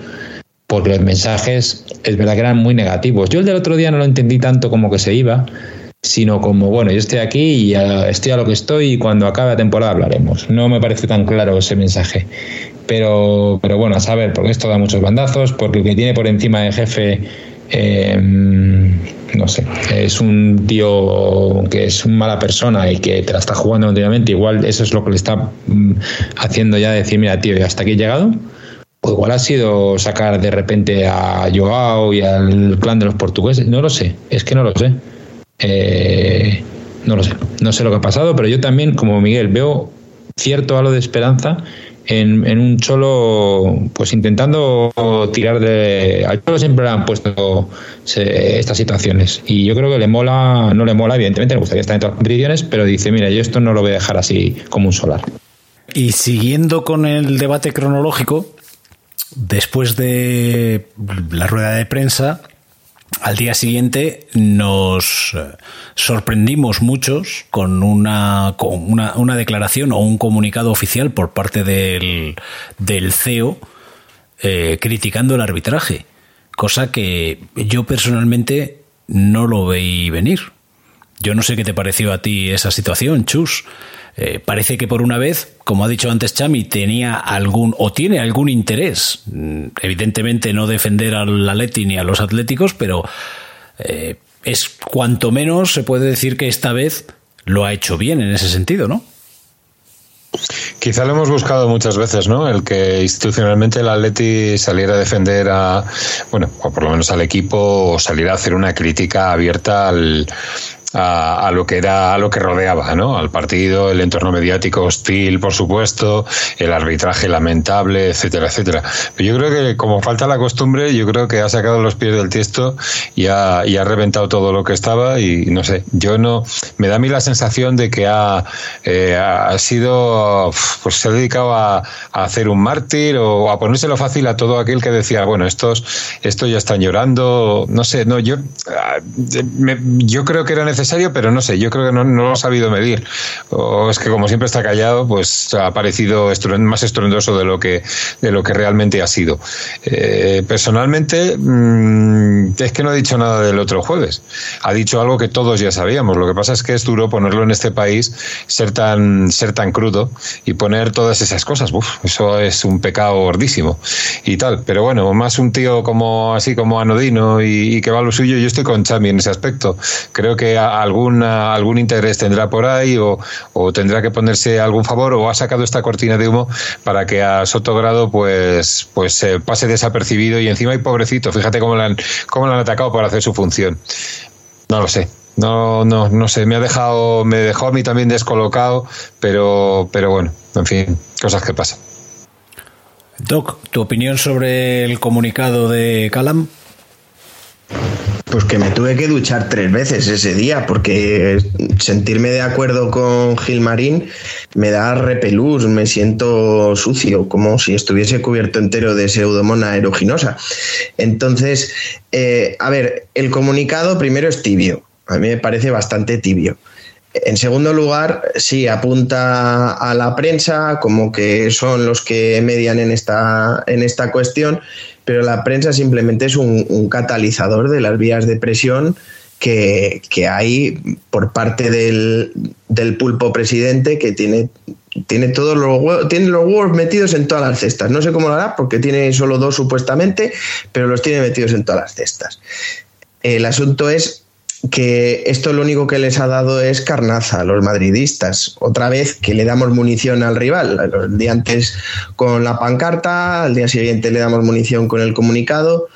Porque los mensajes es verdad que eran muy negativos. Yo el del otro día no lo entendí tanto como que se iba, sino como, bueno, yo estoy aquí y estoy a lo que estoy y cuando acabe la temporada hablaremos. No me parece tan claro ese mensaje. Pero, pero bueno, a saber, porque esto da muchos bandazos, porque el que tiene por encima de jefe, eh, no sé, es un tío que es una mala persona y que te la está jugando continuamente, igual eso es lo que le está mm, haciendo ya decir, mira, tío, ya hasta aquí he llegado. O igual ha sido sacar de repente a Joao y al clan de los portugueses, no lo sé, es que no lo sé. Eh, no lo sé, no sé lo que ha pasado, pero yo también, como Miguel, veo cierto halo de esperanza en, en un cholo, pues intentando tirar de. Al cholo siempre le han puesto estas situaciones. Y yo creo que le mola, no le mola, evidentemente, le gustaría estar en todas las pero dice: Mira, yo esto no lo voy a dejar así como un solar. Y siguiendo con el debate cronológico, después de la rueda de prensa, al día siguiente nos eh, sorprendimos muchos con una, con una, una declaración o un comunicado oficial por parte del, del CEO eh, criticando el arbitraje, cosa que yo personalmente no lo veí venir. Yo no sé qué te pareció a ti esa situación, Chus. Eh, parece que por una vez, como ha dicho antes Chami, tenía algún o tiene algún interés. Mm, Evidentemente no defender al Atleti ni a los Atléticos, pero eh, es cuanto menos se puede decir que esta vez lo ha hecho bien en ese sentido, ¿no? Quizá lo hemos buscado muchas veces, ¿no? El que institucionalmente el Atleti saliera a defender a, bueno, o por lo menos al equipo, o saliera a hacer una crítica abierta al, a, lo que era, a lo que rodeaba, ¿no? Al partido, el entorno mediático hostil, por supuesto, el arbitraje lamentable, etcétera, etcétera. Pero yo creo que como falta la costumbre, yo creo que ha sacado los pies del tiesto y ha, y ha reventado todo lo que estaba y no sé, yo no, me da a mí la sensación de que ha, eh, ha sido, pues se ha dedicado a, a hacer un mártir o a ponérselo fácil a todo aquel que decía, bueno, estos, estos ya están llorando, no sé, no, yo, ah, me- yo creo que era necesario, pero no sé, yo creo que no, no lo ha sabido medir. O es que como siempre está callado, pues ha parecido estruen- más estruendoso de lo que, de lo que realmente ha sido. Eh, personalmente, mm, es que no ha dicho nada del otro jueves. Ha dicho algo que todos ya sabíamos. Lo que pasa es que es duro ponerlo en este país, ser tan, ser tan crudo y poner todas esas cosas. Uf, eso es un pecado gordísimo y tal. Pero bueno, más un tío como así como anodino y, y que va lo suyo. Yo estoy con Chami en ese aspecto. Creo que a- alguna, algún interés tendrá por ahí o, o tendrá que ponerse algún favor o ha sacado esta cortina de humo para que a Sotogrado pues, pues eh, pase desapercibido y encima hay pobrecito. Fíjate cómo le han, cómo le han atacado para hacer su función. No lo sé. No, no, no sé, me ha dejado, me dejó a mí también descolocado, pero, pero bueno, en fin, cosas que pasan. Doc, ¿tu opinión sobre el comunicado de Calam? Pues que me tuve que duchar tres veces ese día, porque sentirme de acuerdo con Gilmarín me da repelús, me siento sucio, como si estuviese cubierto entero de pseudomona aeruginosa. Entonces, eh, a ver, el comunicado primero es tibio, a mí me parece bastante tibio. En segundo lugar, sí, apunta a la prensa como que son los que median en esta, en esta cuestión, pero la prensa simplemente es un, catalizador de las vías de presión que, que hay por parte del, del pulpo presidente que tiene, tiene, todos los tiene los huevos metidos en todas las cestas. No sé cómo lo hará porque tiene solo dos supuestamente, pero los tiene metidos en todas las cestas. El asunto es que esto lo único que les ha dado es carnaza a los madridistas. Otra vez que le damos munición al rival. El día antes con la pancarta, al día siguiente le damos munición con el comunicado.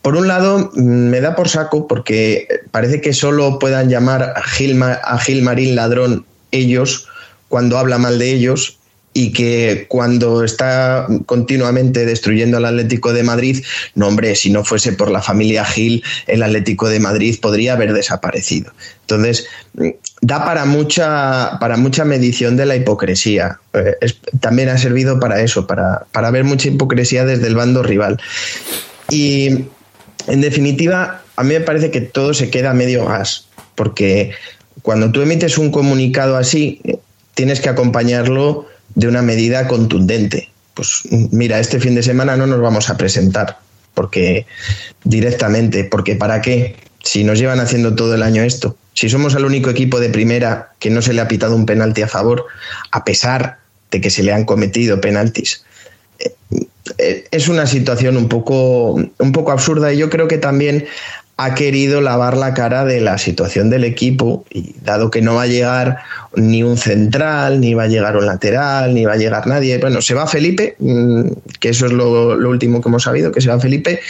por un lado, mm, me da por saco porque parece que solo puedan llamar a Gil, a Gil Marín ladrón ellos cuando habla mal de ellos y que cuando está continuamente destruyendo al Atlético de Madrid, no hombre, si no fuese por la familia Gil, el Atlético de Madrid podría haber desaparecido. Entonces, da para mucha, para mucha medición de la hipocresía. Eh, también ha servido para eso, para, para ver mucha hipocresía desde el bando rival. Y en definitiva, a mí me parece que todo se queda medio gas, porque cuando tú emites un comunicado así, tienes que acompañarlo de una medida contundente. Pues mira, este fin de semana no nos vamos a presentar, porque directamente, porque ¿para qué? Si nos llevan haciendo todo el año esto, si somos el único equipo de primera que no se le ha pitado un penalti a favor, a pesar de que se le han cometido penaltis. Eh, eh, es una situación un poco, un poco absurda y yo creo que también ha querido lavar la cara de la situación del equipo y dado que no va a llegar ni un central, ni va a llegar un lateral, ni va a llegar nadie, bueno, se va Felipe, mm, que eso es lo, último que hemos sabido, que se va Felipe,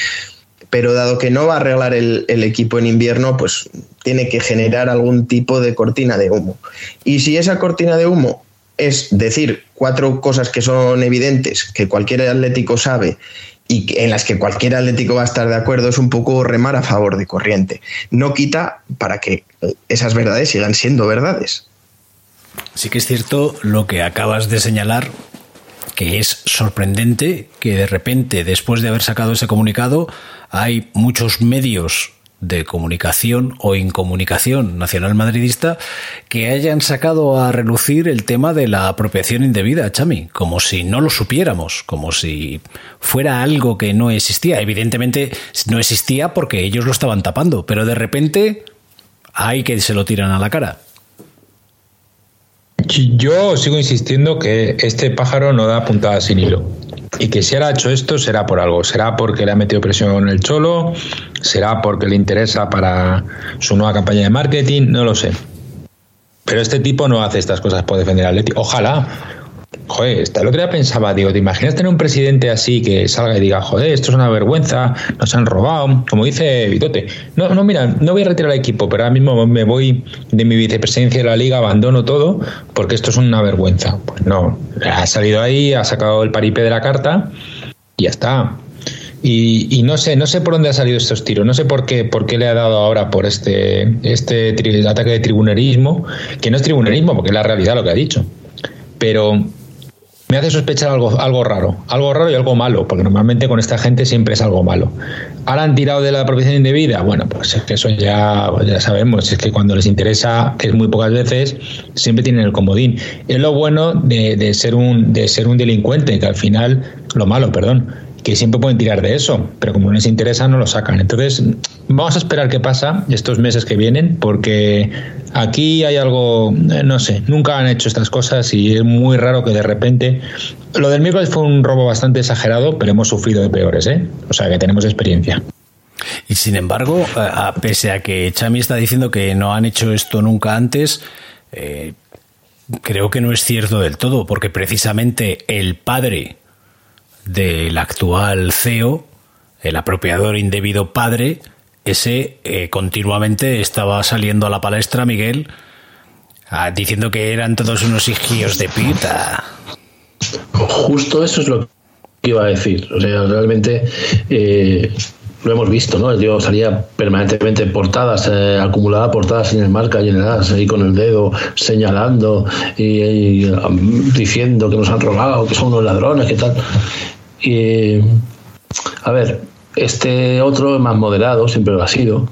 pero dado que no va a arreglar el, el, equipo en invierno, pues tiene que generar algún tipo de cortina de humo. Y si esa cortina de humo es decir cuatro cosas que son evidentes, que cualquier atlético sabe y en las que cualquier atlético va a estar de acuerdo, es un poco remar a favor de corriente. No quita para que esas verdades sigan siendo verdades. Sí que es cierto lo que acabas de señalar, que es sorprendente que de repente, después de haber sacado ese comunicado, hay muchos medios de comunicación o incomunicación nacional madridista que hayan sacado a relucir el tema de la apropiación indebida, Chami, como si no lo supiéramos, como si fuera algo que no existía. Evidentemente no existía porque ellos lo estaban tapando, pero de repente hay que se lo tiran a la cara. Yo sigo insistiendo que este pájaro no da puntada sin hilo. Y que si ahora ha hecho esto será por algo. Será porque le ha metido presión en el cholo, será porque le interesa para su nueva campaña de marketing, no lo sé. Pero este tipo no hace estas cosas por defender al Atlético. Ojalá, Joder, el otro día pensaba, digo, ¿te imaginas tener un presidente así que salga y diga, joder, esto es una vergüenza, nos han robado? Como dice Vitote, no, no, mira, no voy a retirar el equipo, pero ahora mismo me voy de mi vicepresidencia de la liga, abandono todo, porque esto es una vergüenza. Pues no, ha salido ahí, ha sacado el paripé de la carta y ya está. Y, no sé, no sé por dónde ha salido estos tiros, no sé por qué, por qué le ha dado ahora por este, este ataque de tribunerismo, que no es tribunerismo, porque es la realidad lo que ha dicho. Pero me hace sospechar algo, algo raro, algo raro y algo malo, porque normalmente con esta gente siempre es algo malo. Ahora han tirado de la apropiación indebida, bueno, pues es que eso ya, ya sabemos, es que cuando les interesa, que es muy pocas veces, siempre tienen el comodín. Es lo bueno de, de ser un, de ser un delincuente, que al final, lo malo, perdón, que siempre pueden tirar de eso, pero como no les interesa no lo sacan. Entonces, vamos a esperar qué pasa estos meses que vienen, porque aquí hay algo, eh, no sé, nunca han hecho estas cosas y es muy raro que de repente... Lo del miércoles fue un robo bastante exagerado, pero hemos sufrido de peores, ¿eh? O sea que tenemos experiencia. Y sin embargo, pese a que Chami está diciendo que no han hecho esto nunca antes, eh, creo que no es cierto del todo, porque precisamente el padre del actual CEO, el apropiador indebido padre, ese eh, continuamente estaba saliendo a la palestra, Miguel, ah, diciendo que eran todos unos hijos de pita. Justo eso es lo que iba a decir. O sea, realmente eh, lo hemos visto, ¿no? El salía permanentemente en portadas, eh, acumulaba portadas en el marca y en el ahí con el dedo señalando y, um, diciendo que nos han robado, que son unos ladrones, que tal. Y, a ver, este otro es más moderado, siempre lo ha sido,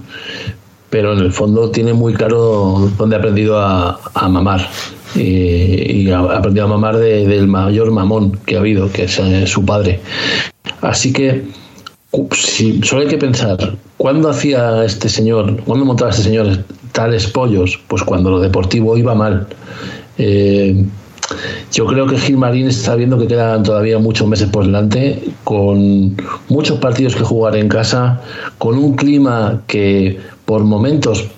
pero en el fondo tiene muy claro dónde ha aprendido a, mamar. Y, ha aprendido a mamar del mayor mamón que ha habido, que es eh, su padre. Así que si, solo hay que pensar, ¿cuándo hacía este señor, cuándo montaba este señor tales pollos? Pues cuando lo deportivo iba mal. Eh, yo creo que Gilmarín está viendo que quedan todavía muchos meses por delante, con muchos partidos que jugar en casa, con un clima que por momentos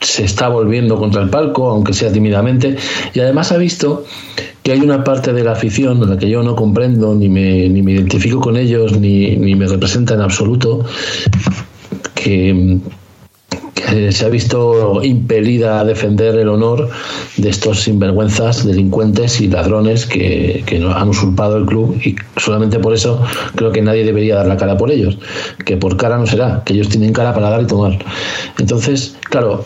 se está volviendo contra el palco, aunque sea tímidamente, y además ha visto que hay una parte de la afición en la que yo no comprendo, ni me, ni me identifico con ellos, ni, ni me representa en absoluto, que, que se ha visto impelida a defender el honor de estos sinvergüenzas, delincuentes y ladrones que, que han usurpado el club y solamente por eso creo que nadie debería dar la cara por ellos, que por cara no será, que ellos tienen cara para dar y tomar. Entonces, claro,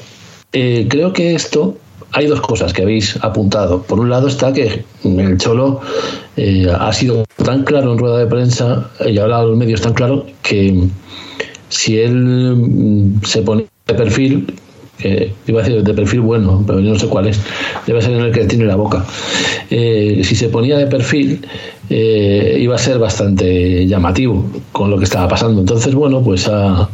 eh, creo que esto hay dos cosas que habéis apuntado. Por un lado está que el Cholo eh, ha sido tan claro en rueda de prensa y ahora los medios tan claro que si él mm, se pone de perfil, que iba a decir de perfil bueno, pero yo no sé cuál es, debe ser en el que tiene la boca. Eh, si se ponía de perfil, eh, iba a ser bastante llamativo con lo que estaba pasando. Entonces, bueno, pues ha,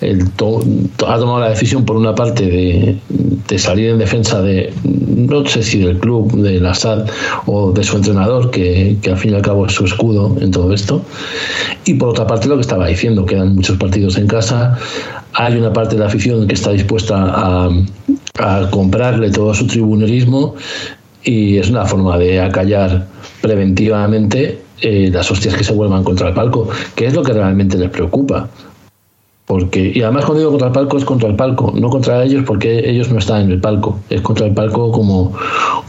el to- ha tomado la decisión, por una parte, de, de salir en defensa de, no sé si del club, del Assad o de su entrenador, que, que al fin y al cabo es su escudo en todo esto. Y por otra parte, lo que estaba diciendo, quedan muchos partidos en casa, hay una parte de la afición que está dispuesta a, a comprarle todo su tribunerismo y es una forma de acallar preventivamente eh, las hostias que se vuelvan contra el palco, que es lo que realmente les preocupa. Porque, y además cuando digo contra el palco es contra el palco, no contra ellos porque ellos no están en el palco, es contra el palco como,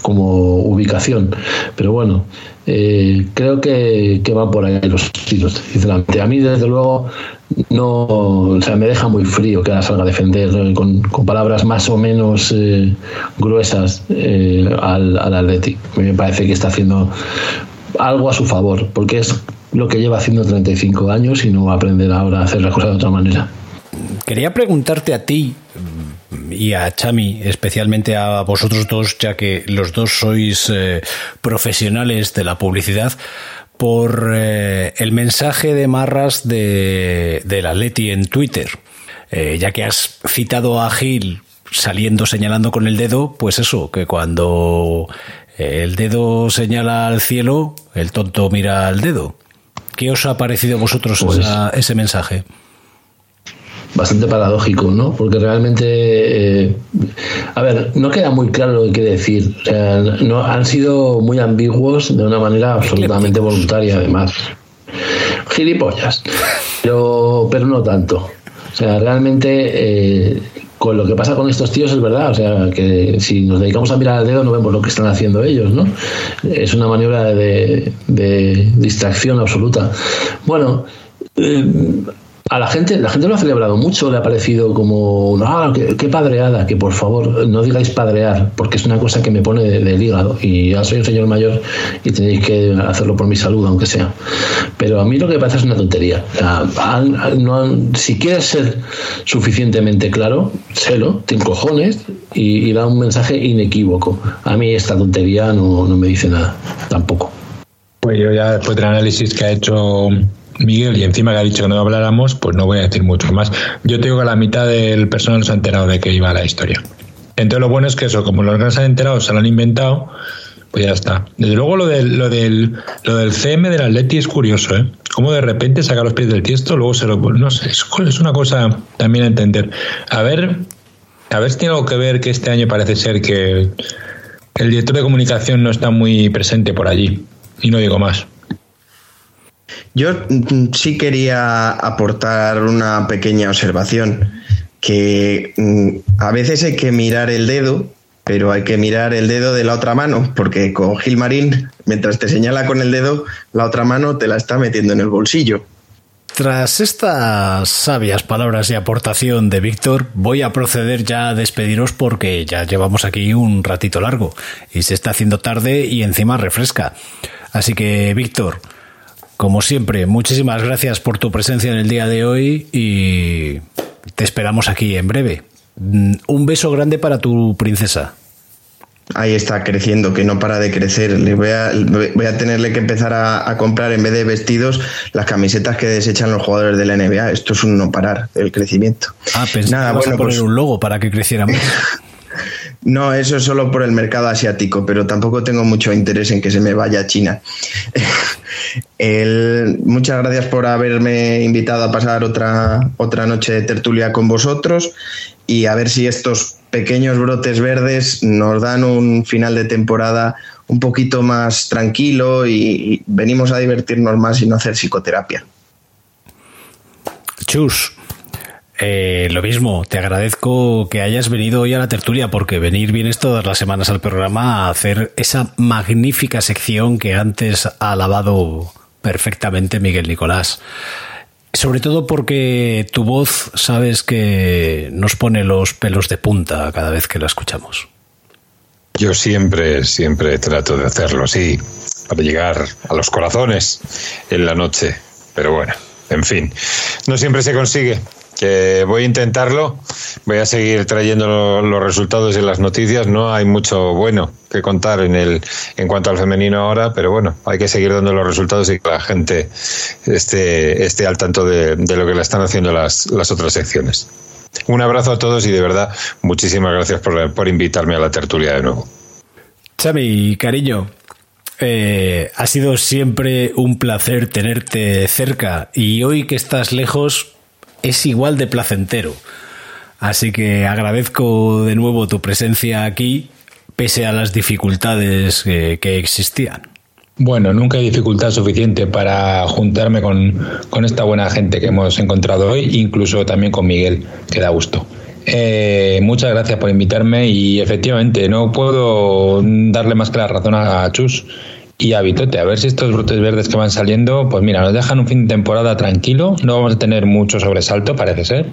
como ubicación. Pero bueno, eh, creo que, que van por ahí los tiros, sinceramente. A mí, desde luego, no, o sea, me deja muy frío que ahora salga a defender eh, con, con palabras más o menos eh, gruesas eh, al, al Atleti. Me parece que está haciendo algo a su favor, porque es lo que lleva haciendo 35 años y no a aprender ahora a hacer las cosas de otra manera. Quería preguntarte a ti mm, y a Chami, especialmente a vosotros dos, ya que los dos sois eh, profesionales de la publicidad, por eh, el mensaje de Marras de, del Atleti en Twitter. Eh, ya que has citado a Gil saliendo señalando con el dedo, pues eso, que cuando el dedo señala al cielo, el tonto mira al dedo. ¿Qué os ha parecido a vosotros Pues- esa- ese mensaje? bastante paradójico, ¿no? Porque realmente, eh, a ver, no queda muy claro lo que quiere decir. O sea, no, han sido muy ambiguos de una manera absolutamente voluntaria, además. Gilipollas. Pero, pero no tanto. O sea, realmente, eh, con lo que pasa con estos tíos es verdad. O sea, que si nos dedicamos a mirar al dedo no vemos lo que están haciendo ellos, ¿no? Es una maniobra de, distracción absoluta. Bueno, eh, a la gente, la gente lo ha celebrado mucho, le ha parecido como, ah, qué, padreada, que por favor no digáis padrear, porque es una cosa que me pone de- del hígado y ya soy un señor mayor y tenéis que hacerlo por mi salud, aunque sea. Pero a mí lo que me parece es una tontería. Si quieres ser suficientemente claro, sélo, te cojones y, y da un mensaje inequívoco. A mí esta tontería no, no me dice nada, tampoco. Pues yo ya después del análisis que ha hecho Miguel y encima que ha dicho que no habláramos, pues no voy a decir mucho más. Yo te digo que la mitad del personal se ha enterado de que iba la historia. Entonces lo bueno es que eso, como los que se han enterado, se lo han inventado, pues ya está. Desde luego lo del, lo del, lo del CM del Atleti es curioso, ¿eh? Cómo de repente saca los pies del tiesto, luego se lo... No sé, es, es una cosa también a entender. A ver, a ver si tiene algo que ver que este año parece ser que el director de comunicación no está muy presente por allí. Y no digo más. Yo mm, sí quería aportar una pequeña observación, que mm, a veces hay que mirar el dedo, pero hay que mirar el dedo de la otra mano, porque con Gilmarín, mientras te señala con el dedo, la otra mano te la está metiendo en el bolsillo. Tras estas sabias palabras y aportación de Víctor, voy a proceder ya a despediros porque ya llevamos aquí un ratito largo y se está haciendo tarde y encima refresca. Así que, Víctor, como siempre, muchísimas gracias por tu presencia en el día de hoy y te esperamos aquí en breve. Mm, Un beso grande para tu princesa. Ahí está creciendo, que no para de crecer. Le voy a, voy a tenerle que empezar a, a comprar en vez de vestidos las camisetas que desechan los jugadores de la NBA. Esto es un no parar el crecimiento. Ah, pensé Nada, que bueno, a poner pues- un logo para que creciera más. No, eso es solo por el mercado asiático, pero tampoco tengo mucho interés en que se me vaya a China. Muchas gracias por haberme invitado a pasar otra, otra noche de tertulia con vosotros y a ver si estos pequeños brotes verdes nos dan un final de temporada un poquito más tranquilo y venimos a divertirnos más y no hacer psicoterapia. Chus, eh, lo mismo, te agradezco que hayas venido hoy a la tertulia porque venir vienes todas las semanas al programa a hacer esa magnífica sección que antes ha alabado perfectamente Miguel Nicolás. Sobre todo porque tu voz sabes que nos pone los pelos de punta cada vez que la escuchamos. Yo siempre, siempre trato de hacerlo, sí, para llegar a los corazones en la noche. Pero bueno, en fin, no siempre se consigue voy a intentarlo, voy a seguir trayendo los resultados y las noticias, no hay mucho bueno que contar en el en cuanto al femenino ahora, pero bueno, hay que seguir dando los resultados y que la gente esté, esté al tanto de, de lo que le están haciendo las, las otras secciones. Un abrazo a todos y de verdad, muchísimas gracias por, por invitarme a la tertulia de nuevo. Xavi, cariño, eh, ha sido siempre un placer tenerte cerca y hoy que estás lejos es igual de placentero. Así que agradezco de nuevo tu presencia aquí, pese a las dificultades que, que existían. Bueno, nunca hay dificultad suficiente para juntarme con, con, esta buena gente que hemos encontrado hoy, incluso también con Miguel, que da gusto. Eh, muchas gracias por invitarme y efectivamente no puedo darle más que la razón a Chus y a a ver si estos brotes verdes que van saliendo, pues mira, nos dejan un fin de temporada tranquilo, no vamos a tener mucho sobresalto, parece ser,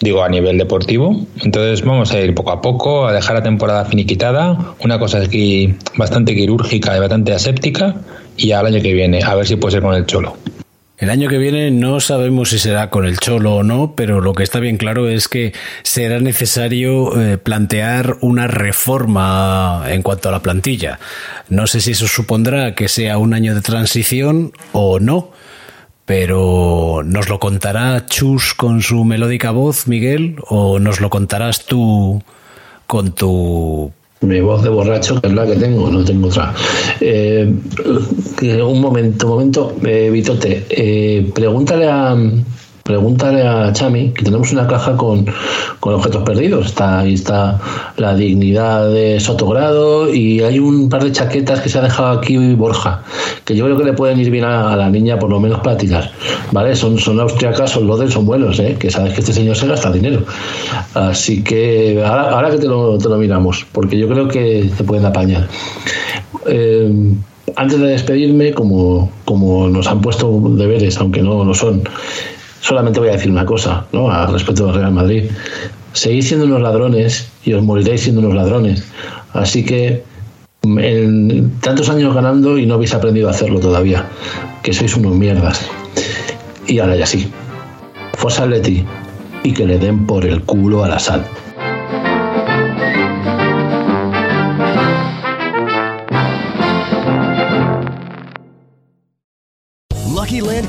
digo a nivel deportivo, entonces vamos a ir poco a poco, a dejar la temporada finiquitada, una cosa aquí bastante quirúrgica y bastante aséptica, y al año que viene, a ver si puede ser con el cholo. El año que viene no sabemos si será con el Cholo o no, pero lo que está bien claro es que será necesario eh, plantear una reforma en cuanto a la plantilla. No sé si eso supondrá que sea un año de transición o no, pero ¿nos lo contará Chus con su melódica voz, Miguel, o nos lo contarás tú con tu mi voz de borracho, que es la que tengo, no tengo otra. Eh, un momento, un momento, eh, Vitote, eh, pregúntale a pregúntale a Chami que tenemos una caja con, con, objetos perdidos. Está, ahí está la dignidad de Sotogrado y hay un par de chaquetas que se ha dejado aquí Borja, que yo creo que le pueden ir bien a, la niña, por lo menos para tirar. ¿Vale? Son, son austriacas, son lodes, son buenos, ¿eh? que sabes que este señor se gasta dinero. Así que ahora, ahora que te lo, te lo miramos, porque yo creo que te pueden apañar. Eh, antes de despedirme, como, como nos han puesto deberes, aunque no lo son, solamente voy a decir una cosa ¿no? al respecto del Real Madrid. Seguís siendo unos ladrones y os moriréis siendo unos ladrones. Así que en tantos años ganando y no habéis aprendido a hacerlo todavía, que sois unos mierdas. Y ahora ya sí. Fosa Leti y que le den por el culo a la sal.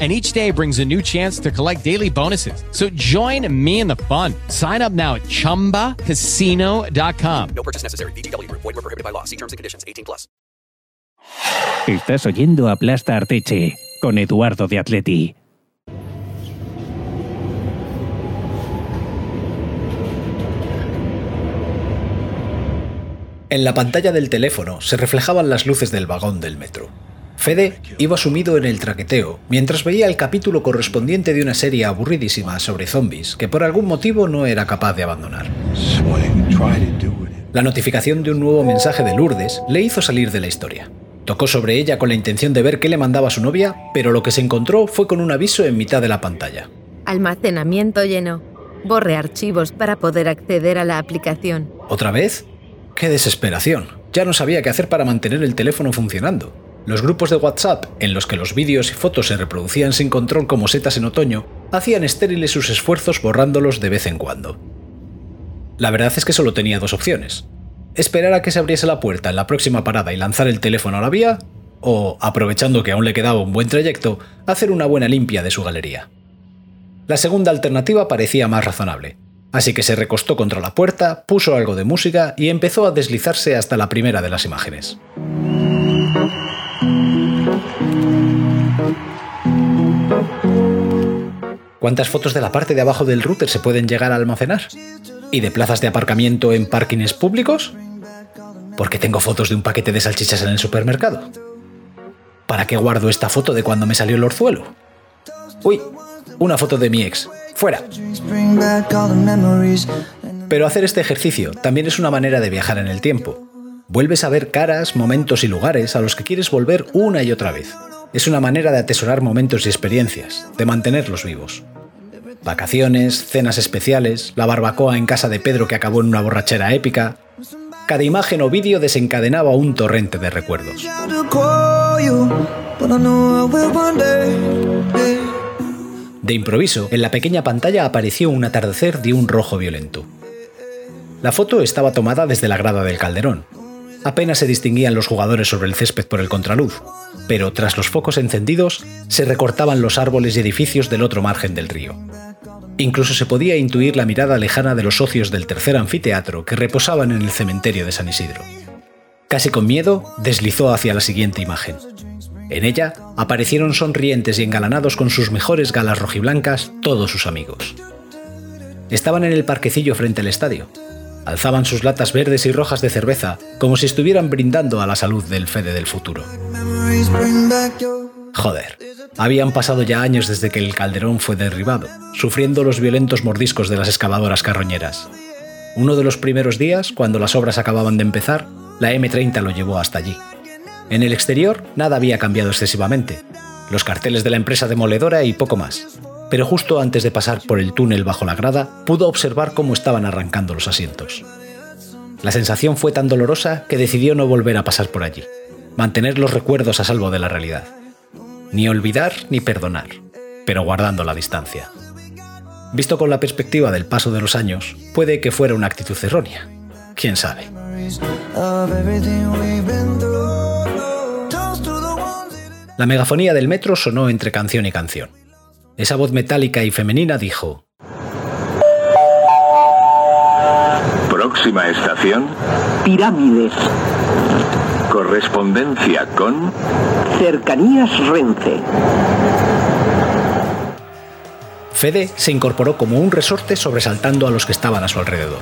and each day brings a new chance to collect daily bonuses. So join me in the fun. Sign up now at ChumbaCasino.com. No purchase necessary. BGW. Void were prohibited by law. See terms and conditions. 18 plus. Estás oyendo a Plasta Arteche con Eduardo de Atleti. En la pantalla del teléfono se reflejaban las luces del vagón del metro. Fede iba sumido en el traqueteo mientras veía el capítulo correspondiente de una serie aburridísima sobre zombies que por algún motivo no era capaz de abandonar. La notificación de un nuevo mensaje de Lourdes le hizo salir de la historia. Tocó sobre ella con la intención de ver qué le mandaba su novia, pero lo que se encontró fue con un aviso en mitad de la pantalla. Almacenamiento lleno. Borre archivos para poder acceder a la aplicación. ¿Otra vez? ¡Qué desesperación! Ya no sabía qué hacer para mantener el teléfono funcionando. Los grupos de WhatsApp, en los que los vídeos y fotos se reproducían sin control como setas en otoño, hacían estériles sus esfuerzos borrándolos de vez en cuando. La verdad es que solo tenía dos opciones. Esperar a que se abriese la puerta en la próxima parada y lanzar el teléfono a la vía, o, aprovechando que aún le quedaba un buen trayecto, hacer una buena limpia de su galería. La segunda alternativa parecía más razonable, así que se recostó contra la puerta, puso algo de música y empezó a deslizarse hasta la primera de las imágenes. ¿Cuántas fotos de la parte de abajo del router se pueden llegar a almacenar? ¿Y de plazas de aparcamiento en parkings públicos? Porque tengo fotos de un paquete de salchichas en el supermercado. ¿Para qué guardo esta foto de cuando me salió el orzuelo? Uy, una foto de mi ex. Fuera. Pero hacer este ejercicio también es una manera de viajar en el tiempo. Vuelves a ver caras, momentos y lugares a los que quieres volver una y otra vez. Es una manera de atesorar momentos y experiencias, de mantenerlos vivos. Vacaciones, cenas especiales, la barbacoa en casa de Pedro que acabó en una borrachera épica. Cada imagen o vídeo desencadenaba un torrente de recuerdos. De improviso, en la pequeña pantalla apareció un atardecer de un rojo violento. La foto estaba tomada desde la grada del calderón. Apenas se distinguían los jugadores sobre el césped por el contraluz, pero tras los focos encendidos se recortaban los árboles y edificios del otro margen del río. Incluso se podía intuir la mirada lejana de los socios del tercer anfiteatro que reposaban en el cementerio de San Isidro. Casi con miedo, deslizó hacia la siguiente imagen. En ella aparecieron sonrientes y engalanados con sus mejores galas rojiblancas todos sus amigos. Estaban en el parquecillo frente al estadio. Alzaban sus latas verdes y rojas de cerveza como si estuvieran brindando a la salud del Fede del futuro. Joder, habían pasado ya años desde que el calderón fue derribado, sufriendo los violentos mordiscos de las excavadoras carroñeras. Uno de los primeros días, cuando las obras acababan de empezar, la M30 lo llevó hasta allí. En el exterior nada había cambiado excesivamente. Los carteles de la empresa demoledora y poco más. Pero justo antes de pasar por el túnel bajo la grada, pudo observar cómo estaban arrancando los asientos. La sensación fue tan dolorosa que decidió no volver a pasar por allí, mantener los recuerdos a salvo de la realidad. Ni olvidar ni perdonar, pero guardando la distancia. Visto con la perspectiva del paso de los años, puede que fuera una actitud errónea. ¿Quién sabe? La megafonía del metro sonó entre canción y canción. Esa voz metálica y femenina dijo, Próxima estación, Pirámides. correspondencia con... Cercanías Renfe. Fede se incorporó como un resorte sobresaltando a los que estaban a su alrededor.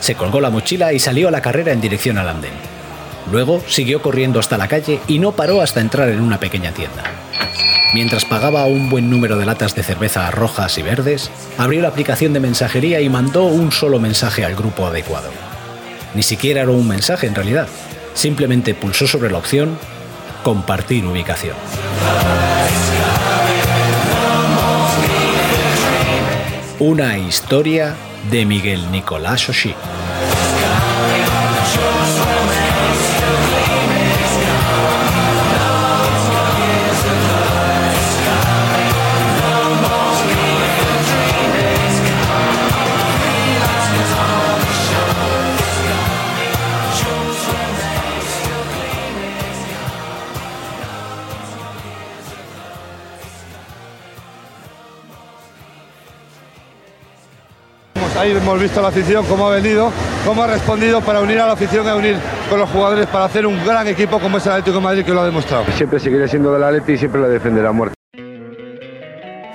Se colgó la mochila y salió a la carrera en dirección al andén. Luego siguió corriendo hasta la calle y no paró hasta entrar en una pequeña tienda. Mientras pagaba un buen número de latas de cerveza rojas y verdes, abrió la aplicación de mensajería y mandó un solo mensaje al grupo adecuado. Ni siquiera era un mensaje en realidad, simplemente pulsó sobre la opción Compartir ubicación. Una historia de Miguel Nicolás Oshí. Ahí hemos visto la afición, cómo ha venido, cómo ha respondido para unir a la afición y unir con los jugadores para hacer un gran equipo como es el Atlético de Madrid que lo ha demostrado. Siempre seguiré siendo del Atleti y siempre lo defenderá a muerte.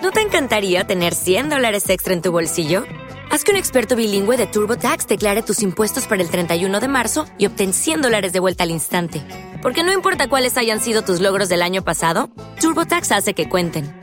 ¿No te encantaría tener 100 dólares extra en tu bolsillo? Haz que un experto bilingüe de TurboTax declare tus impuestos para el 31 de marzo y obtén 100 dólares de vuelta al instante. Porque no importa cuáles hayan sido tus logros del año pasado, TurboTax hace que cuenten.